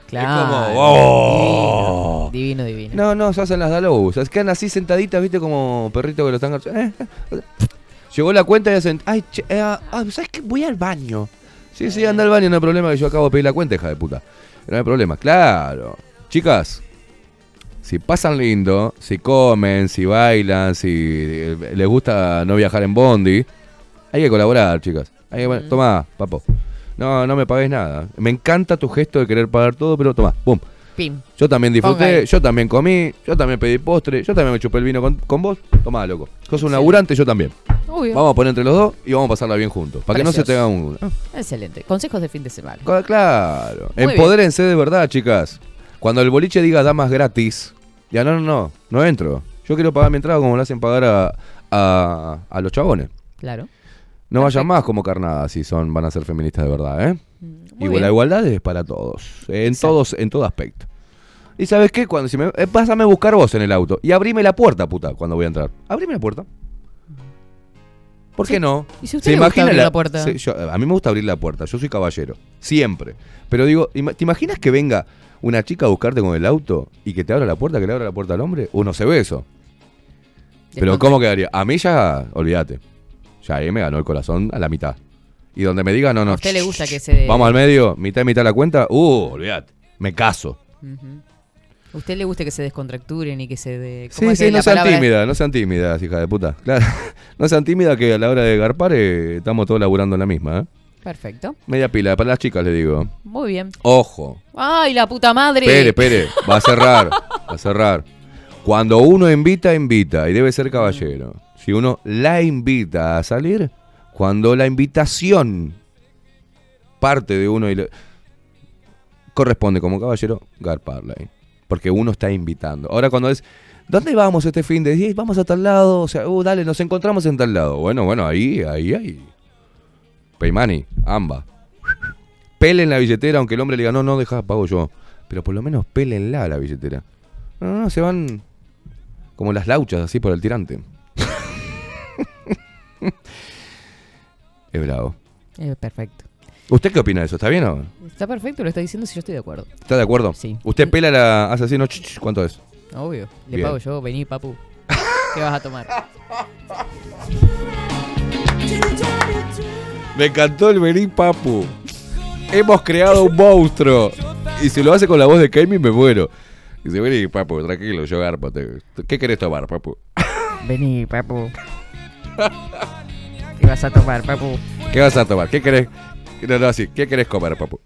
Claro. como, ¡oh! Divino, divino. divino. No, no, se hacen las dalobus. Es quedan así sentaditas, viste, como perrito que lo están. eh, eh. Llegó la cuenta y hacen. Ay, che, eh, ah, ¿sabes qué? Voy al baño. Sí, sí, anda al baño, no hay problema que yo acabo de pedir la cuenta, hija de puta. No hay problema, claro. Chicas, si pasan lindo, si comen, si bailan, si eh, les gusta no viajar en Bondi, hay que colaborar, chicas. Hay que, Mm. Tomá, papo. No, no me pagues nada. Me encanta tu gesto de querer pagar todo, pero tomá, boom. Pim. Yo también disfruté, yo también comí, yo también pedí postre, yo también me chupé el vino con, con vos. Tomá, loco. Sos un laburante, yo también. Obvio. Vamos a poner entre los dos y vamos a pasarla bien juntos. Para que no se te haga un. ah, Excelente. Consejos de fin de semana. Claro. Muy bien. Empodérense de verdad, chicas. Cuando el boliche diga damas gratis, ya no, no, no, no entro. Yo quiero pagar mi entrada como lo hacen pagar a, a, a los chabones. Claro. No vayan más como carnadas si son, van a ser feministas de verdad, ¿eh? muy y bien. la igualdad es para todos. En todos, en todo aspecto. ¿Y sabes qué? Cuando si me, eh, pásame a buscar vos en el auto y abrime la puerta, puta, cuando voy a entrar. Abrime la puerta. ¿Por qué no? ¿Y si usted le gusta abrir la puerta? Sí, yo- a mí me gusta abrir la puerta, yo soy caballero, siempre. Pero digo, ¿te imaginas que venga una chica a buscarte con el auto y que te abra la puerta, que le abra la puerta al hombre? Uno se ve eso. Pero ¿cómo quedaría? A mí ya, olvídate. Ya ahí me ganó el corazón a la mitad. Y donde me diga, no, no. ¿A usted le gusta que se- Vamos al medio, mitad y mitad la cuenta. Uh, olvídate. Me caso. Ujú. ¿A usted le gusta que se descontracturen y que se de... Sí, ¿cómo es sí, no sean tímidas, no sean tímidas, hija de puta. Claro. No sean tímidas que a la hora de garpar eh, estamos todos laburando en la misma, ¿eh? Perfecto. Media pila, para las chicas le digo. Muy bien. Ojo. ¡Ay, la puta madre! Espere, espere. Va a cerrar. Va a cerrar. Cuando uno invita, invita. Y debe ser caballero. Si uno la invita a salir, cuando la invitación parte de uno y le... corresponde como caballero, garparla. Porque uno está invitando. Ahora cuando es, ¿dónde vamos este fin de día? Vamos a tal lado. O sea, uh, dale, nos encontramos en tal lado. Bueno, bueno, ahí, ahí, ahí. Paymani, amba. Pelen la billetera, aunque el hombre le diga, no, no, deja, pago yo. Pero por lo menos pélenla la billetera. No, no, no, se van como las lauchas así por el tirante. es bravo. Eh, perfecto. ¿Usted qué opina de eso? ¿Está bien o no? Está perfecto, lo está diciendo si yo estoy de acuerdo. ¿Está de acuerdo? Sí. ¿Usted pela la hace así, no? ch, ch, ¿Cuánto es? Obvio. Le Bien. pago yo, vení, papu. ¿Qué vas a tomar? Me encantó el vení, papu. Hemos creado un monstruo. Y si lo hace con la voz de Kemi, me muero. Dice, vení, papu, tranquilo, yo garpo. ¿Qué querés tomar, papu? Vení, papu. ¿Qué vas a tomar, papu? ¿Qué vas a tomar? ¿Qué querés? No, no, así. ¿Qué querés comer, papu?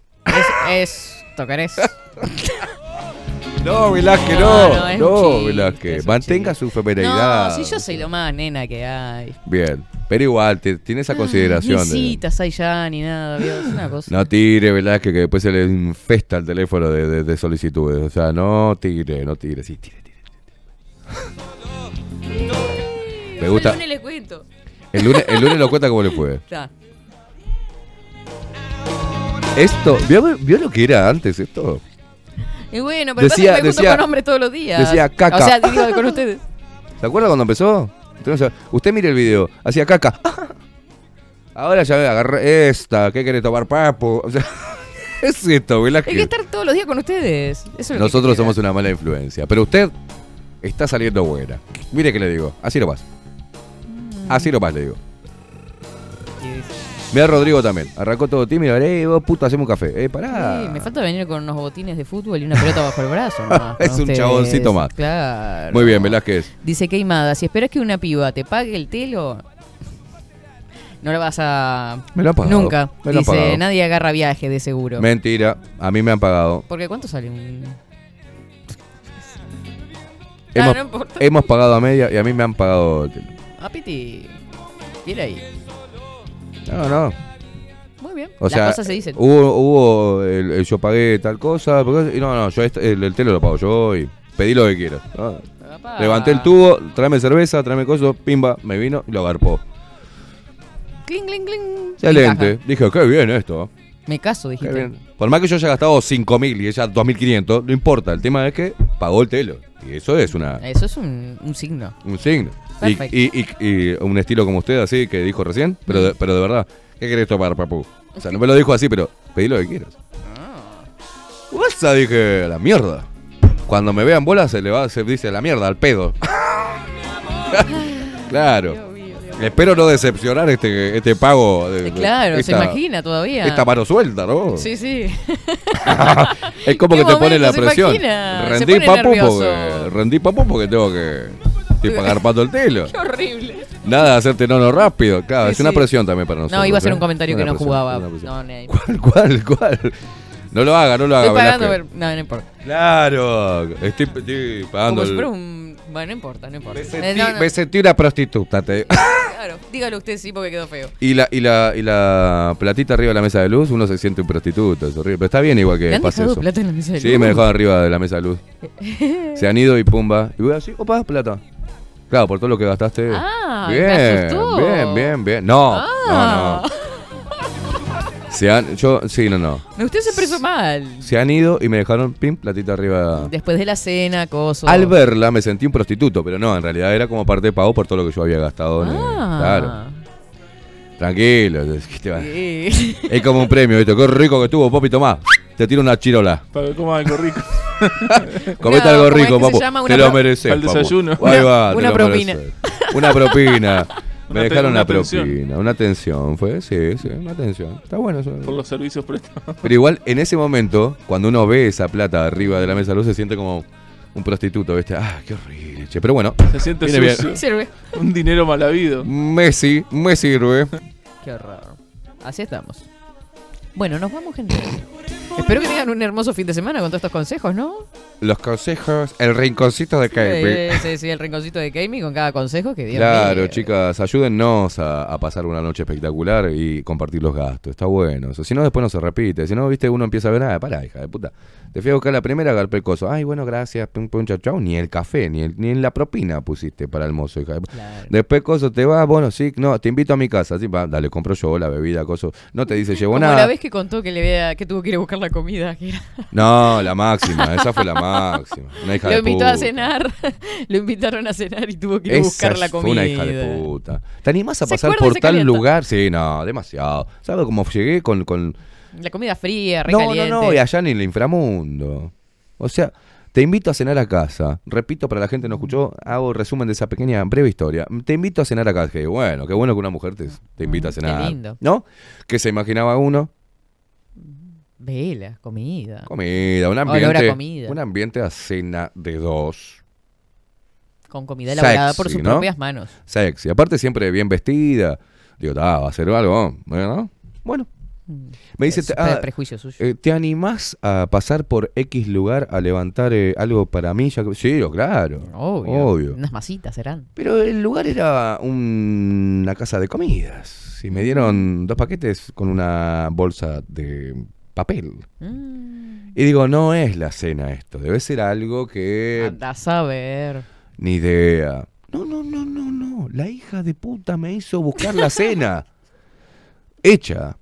Es... ¿Esto querés? No, Velázquez, No, no. no, es No, un chiste, Velázquez. es un Mantenga su feminidad. No, si yo soy lo más nena que hay. Bien. Pero igual, te- tiene esa consideración. Ni de- citas hay ya, ni nada, Dios, una cosa. No tire, Velázquez, que después se le infesta el teléfono de, de- de solicitudes. O sea, no tire, no tire. Sí, tire, tire. Me gusta. El lunes le cuento. El lunes, el lunes lo cuenta cómo le fue. Ya. Esto, ¿vio, vio lo que era antes esto? Y bueno, pero Decía- pasa que me junto decía- con hombres todos los días. decía caca. O sea, digo, con ustedes. ¿Se acuerda cuando empezó? Entonces, usted mire el video, hacía caca. Ahora ya agarré esta, ¿qué quiere tomar papo? O sea, es esto, Hay que Velázquez. estar todos los días con ustedes. Eso es lo que Nosotros somos una mala influencia, pero usted está saliendo buena. Mire que le digo, así lo vas. Así lo vas, le digo. Mira Rodrigo también, arrancó todo tímido, eh, vos puto, hacemos un café. Eh, pará. Sí, me falta venir con unos botines de fútbol y una pelota bajo el brazo. nomás, Es un ustedes. chaboncito más. Claro. Muy bien, Velázquez. Dice Queimada, si esperas que una piba te pague el telo, no la vas a... Me lo ha pagado, Nunca. me lo Dice, pagado. nadie agarra viaje de seguro. Mentira, a mí me han pagado. Porque ¿cuánto sale un...? Hemos, Ah, no importa. hemos pagado a media y a mí me han pagado. el telo. Ah, Piti. Ir ahí. No, no. Muy bien. O Las sea, cosas se dicen. hubo, hubo el, el yo pagué tal cosa, porque- y no, no, yo este- el, el telo lo pago yo y pedí lo que quieras. Levanté el tubo, tráeme cerveza, tráeme coso, pimba, me vino y lo agarpó. Cling, cling, cling. Excelente. Encaja. Dije, qué bien esto. Me caso, Qué dijiste. bien. Por más que yo haya gastado 5.000 y ella 2.500, no importa. El tema es que pagó el telo. Y eso es una, Eso es un, un signo. un signo. Y, y- y- y un estilo como usted, así, que dijo recién, pero de, pero de verdad, ¿qué querés tomar, papu? O sea, no me lo dijo así, pero pedí lo que quieras. WhatsApp dije, la mierda. Cuando me vean bolas se le va, se dice la mierda, al pedo. claro. Espero no decepcionar este, este pago. De, Claro, se imagina todavía. Esta mano suelta, ¿no? Sí, sí. es como que ¿Qué te pone la presión. Rendí papu porque, rendí papu porque tengo que estoy agarpando el telo. Qué horrible. Nada de hacerte nono rápido. Claro, Sí, es una sí. presión también para nosotros. No, iba a ser ¿eh? un comentario que no presión, jugaba. No, no, ¿Cuál, cuál, cuál? No lo haga, no lo haga. Estoy pagando, pero- no, no importa. Claro, estoy, estoy pagando Como el... un... Bueno, no importa, no importa. Me Eh, sentí, no, no. me sentí una prostituta. te- Claro, dígalo usted sí porque quedó feo. y, la, y, la, y la platita arriba de la mesa de luz, uno se siente un prostituto, es horrible. Pero está bien igual ¿Le que han pase dejado eso. plata en la mesa de sí, luz? me dejaron arriba de la mesa de luz. Se han ido y pumba. Y voy así, opa, plata. Claro, por todo lo que gastaste. Ah, me bien, bien, bien, bien. No, Ah. no, no. Se han, yo, sí, no, no. No, Usted se expresó mal. Se han ido y me dejaron, pim, platita arriba. Después de la cena, coso. Al verla me sentí un prostituto, pero no, en realidad era como parte de pago por todo lo que yo había gastado. en el- Ah. Claro. Tranquilo. te va- Sí. Es como un premio, ¿viste? Qué rico que estuvo, papi, tomá. Te tiro una chirola. Para que coma algo rico. Comete No, algo ¿cómo es rico, papu. Te lo mereces. Al papu. desayuno. Ahí va, te Una lo propina. mereces. Una propina. Me dejaron una una, atención. propina, una atención, fue, sí, sí, una atención. Está bueno eso. Por los servicios prestados. Pero igual, en ese momento, cuando uno ve esa plata arriba de la mesa de luz, se siente como un prostituto, ¿viste? Ah, qué horrible, che. Pero bueno, Se siente viene bien. sucio. Sirve. Un dinero mal habido. Messi, me sirve. Qué horror. Así estamos. Bueno, nos vamos, gente. Espero que tengan un hermoso fin de semana con todos estos consejos, ¿no? Los consejos, el rinconcito de Kevin. Sí, sí, sí, el rinconcito de Kami con cada consejo que Dios Claro, chicas, ayúdennos a, a pasar una noche espectacular y compartir los gastos. Está bueno. eso. Si no, después no se repite. Si no, viste, uno empieza a ver, ah, pará, hija de puta. Te fui a buscar la primera, agarpé el coso. Ay, bueno, gracias, pum, pum, chau, chau. Ni el café, ni, el- ni la propina pusiste para el mozo, hija puta. Después, coso, te va, bueno, sí, no, te invito a mi casa. Sí, va, dale, compro yo la bebida, coso. No te dice, llevo Como nada. la vez que contó que le vea, que tuvo que ir a buscar la comida. que era- No, la máxima, esa fue la máxima. Una hija Lo de invitó a puta. cenar, lo invitaron a cenar y tuvo que ir a buscar la fue comida. una hija de puta. ¿Te animás a ¿Se pasar por tal lugar? Sí, no, demasiado. ¿Sabes cómo llegué con... con... La comida fría, No, recaliente. no, no, y allá en el inframundo. O sea, te invito a cenar a casa. Repito, para la gente que no escuchó, hago resumen de esa pequeña, breve historia. Te invito a cenar a casa. Que bueno, qué bueno que una mujer te, te invita a cenar. lindo. ¿No? ¿Qué se imaginaba uno? Vela, comida. Comida, un ambiente... comida. Un ambiente a cena de dos. Con comida elaborada por sus ¿no? propias manos. Sexy. Aparte siempre bien vestida. Digo, "Ta, va a ser algo, ¿no? Bueno. Me dice, "Ah, suyo. eh, ¿te animás a pasar por X lugar a levantar eh, algo para mí? Ya que- sí, yo, claro. Obvio. Obvio. Unas masitas serán. Pero el lugar era un- una casa de comidas. Y me dieron dos paquetes con una bolsa de papel. Mm. Y digo, no es la cena esto. Debe ser algo que... Anda a saber. Ni idea. No, no, no, no, no. La hija de puta me hizo buscar la cena. Hecha.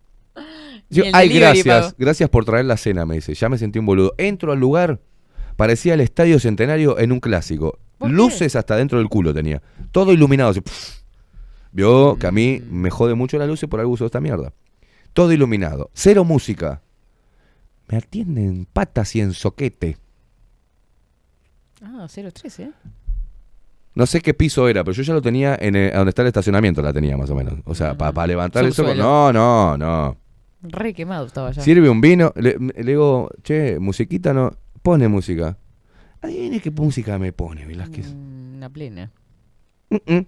Yo, el ay, gracias. pagó". Gracias por traer la cena, me dice. Ya me sentí un boludo. Entro al lugar. Parecía el Estadio Centenario en un clásico. Luces hasta dentro del culo tenía. Todo iluminado. así. Vio que a mí Mm. me jode mucho las luces por algo uso esta mierda. Todo iluminado. Cero música. Me atienden patas y en soquete. Ah, 013, ¿eh? No sé qué piso era, pero yo ya lo tenía en el- donde está el estacionamiento, la tenía más o menos. O sea, para levantar. Subsuelo. No, no, no. Re quemado estaba ya. Sirve un vino. Le, le digo, che, musiquita no. Pone música. Adivine qué música me pone, Velázquez. Mm, Una plena. Mm, mm.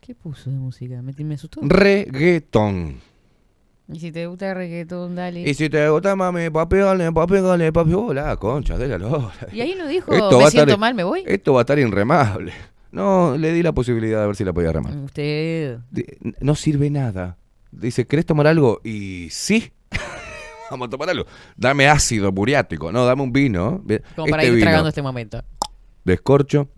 ¿Qué puso de música? Me, me asustó. Reggaetón. Y si te gusta el reggaetón, dale. Y si te gusta, mami, papi, dale, papi, dale, papi. Hola, concha de la lora. Y ahí no dijo, Esto me siento estar- mal, me voy. Esto va a estar inremable. No, le di la posibilidad de ver si la podía remar. Usted. Di- No sirve nada. Dice, ¿querés tomar algo? Y sí. Vamos a tomar algo. Dame ácido muriático. No, dame un vino. Como para Este ir tragando este momento. Descorcho,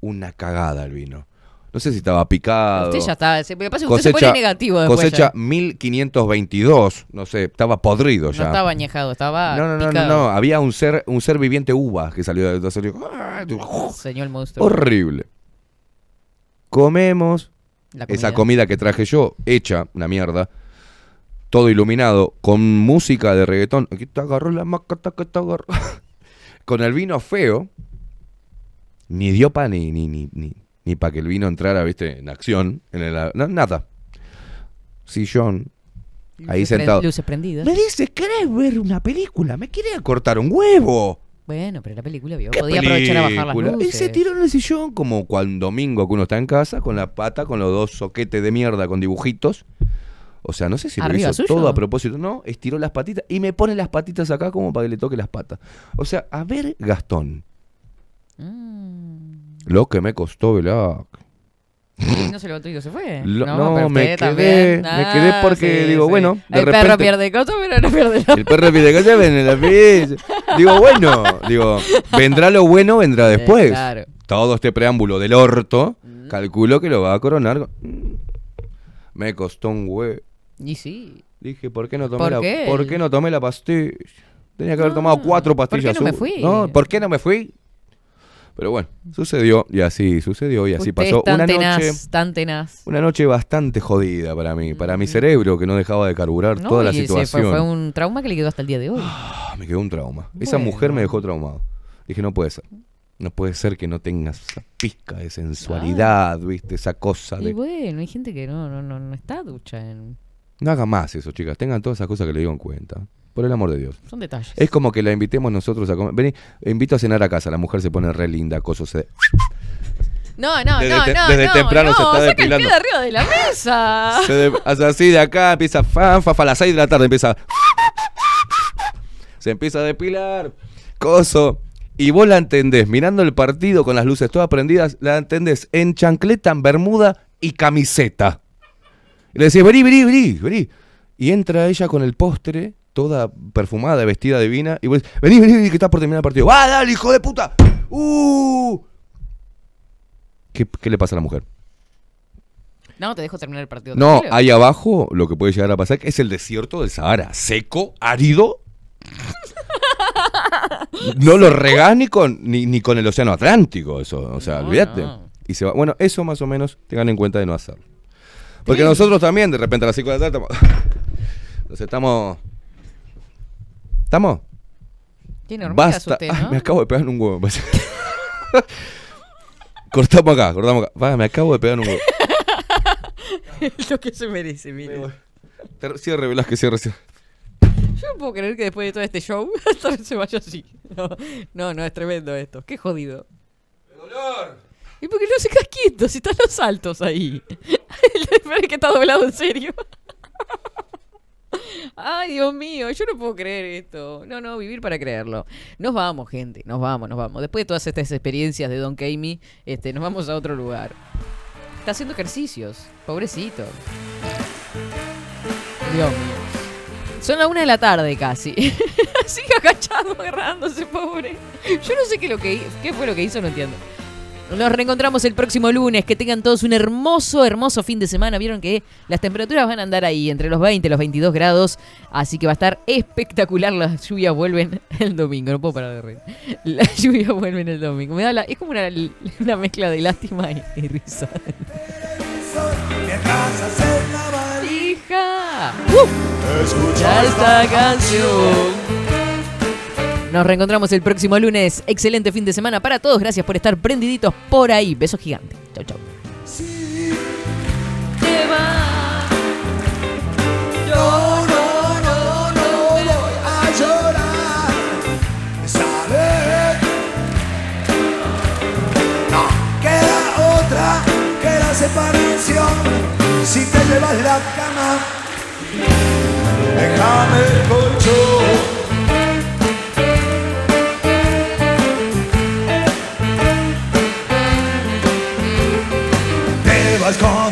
una cagada el vino. No sé si estaba picado. Usted ya está. Se, me pasa que usted se pone negativo después. cosecha ya. 1522. No sé, estaba podrido ya. No estaba añejado, estaba. No, no, no, no, Había un ser, un ser viviente uva que salió de salió- Señor monstruo. Horrible. Comemos La esa comida. que traje yo, hecha, una mierda. Todo iluminado, con música de reggaetón. Aquí te agarró la macata que te agarró. con el vino feo. Ni dio pa' ni, ni, ni, ni, ni para que el vino entrara, viste, en acción. En el, no, nada. Sillón. Ahí sentado. Luces prendidas. Me dice, ¿querés ver una película? Me quiere cortar un huevo. Bueno, pero la película vio. ¿Qué Podía aprovechar a bajar las luces. Y se tiró en el sillón como cuando domingo que uno está en casa, con la pata, con los dos soquetes de mierda con dibujitos. O sea, no sé si lo ¿Arriba hizo suyo? todo a propósito. No, estiró las patitas y me pone las patitas acá como para que le toque las patas. O sea, a ver, Gastón. Mm. Lo que me costó velar. No se levantó y no se fue. Lo- no, no, pero me quedé- también. me quedé porque sí, digo, sí. bueno, de El perro pierde cosas, pero no pierde la El perro que se ven en la pieza. Digo, bueno, digo, vendrá lo bueno, vendrá después. claro. Todo este preámbulo del orto, calculo que lo va a coronar. Mm. Me costó un huevo. Y sí. Dije, ¿por qué no tomé ¿Por la qué? ¿por qué no tomé la pastilla? Tenía que haber tomado cuatro ¿por qué pastillas. no me fui? No, ¿por qué no me fui? Pero bueno, sucedió y así sucedió y así Usted pasó tan una tenaz, noche. tan tenaz. Una noche bastante jodida para mí, para mi cerebro que no dejaba de carburar No, toda la y situación. Fue, fue un trauma que le quedó hasta el día de hoy. Ah, me quedó un trauma. Esa mujer me dejó traumado. Dije, no puede ser. No puede ser que no tengas esa pizca de sensualidad, ¿viste? Esa cosa Y de... bueno, hay gente que no, no, no, no está ducha en... No hagan más eso, chicas. Tengan todas esas cosas que le digo en cuenta. Por el amor de Dios. Son detalles. Es como que la invitemos nosotros a comer. Vení, invito a cenar a casa. La mujer se pone re linda, coso se... No, no, Desde no, te- no, desde no, temprano no, se está saca el pie depilando. de arriba de la mesa. se de- hace así de acá, empieza fan, fa, fa, a las 6 de la tarde empieza... Se empieza a depilar, coso. Y vos la entendés, mirando el partido con las luces todas prendidas, la entendés en chancleta, en bermuda y camiseta. Y le decís, vení, vení, vení, vení. Y entra ella con el postre, toda perfumada, vestida divina, y vos decís, vení, vení, vení, que estás por terminar el partido. ¡Va, dale, hijo de puta! ¡Uh! ¿Qué, qué le pasa a la mujer? No, te dejo terminar el partido. No, tranquilo. ahí abajo lo que puede llegar a pasar es el desierto del Sahara, seco, árido. No lo regás ni con, ni, ni con el océano Atlántico, eso, o sea, No, olvídate. no. Y se va. Bueno, eso más o menos tengan en cuenta de no hacerlo. Porque nosotros también, de repente a las 5 de la tarde, estamos. Nos estamos. ¿Estamos? Tiene hormigas Basta. me acabo de pegar en un huevo. me parece. cortamos acá, cortamos acá. Va, me acabo de pegar en un huevo. Lo que se merece, mire. Ter- Cierre, Velázquez, cierre, cierre. Yo no puedo creer que después de todo este show vez se vaya así. No, no, no, es tremendo esto. Qué jodido. dolor! ¿Y por qué no se queda quieto si están los saltos ahí? El que está doblado en serio. Ay, Dios mío, yo no puedo creer esto. No, no, vivir para creerlo. Nos vamos, gente, nos vamos, nos vamos. Después de todas estas experiencias de Don Kamey, este, nos vamos a otro lugar. Está haciendo ejercicios, pobrecito. Dios mío. Son las una de la tarde casi. Sigue agachado, agarrándose, pobre. Yo no sé lo que, qué fue lo que hizo, no entiendo. Nos reencontramos el próximo lunes. Que tengan todos un hermoso, hermoso fin de semana. Vieron que las temperaturas van a andar ahí entre los 20 y los 22 grados. Así que va a estar espectacular. Las lluvias vuelven el domingo. No puedo parar de reír. Las lluvias vuelven el domingo. Me da la- es como una, una mezcla de lástima y, y risa. ¡Hija! ¡Uh! Escucha esta canción. Nos reencontramos el próximo lunes. Excelente fin de semana para todos. Gracias por estar prendiditos por ahí. Besos gigantes. Chau, chau. Te va. No, no, no, voy a llorar. Saber. No queda otra que la separación. Si te llevas la cama, déjame colgar. has gone.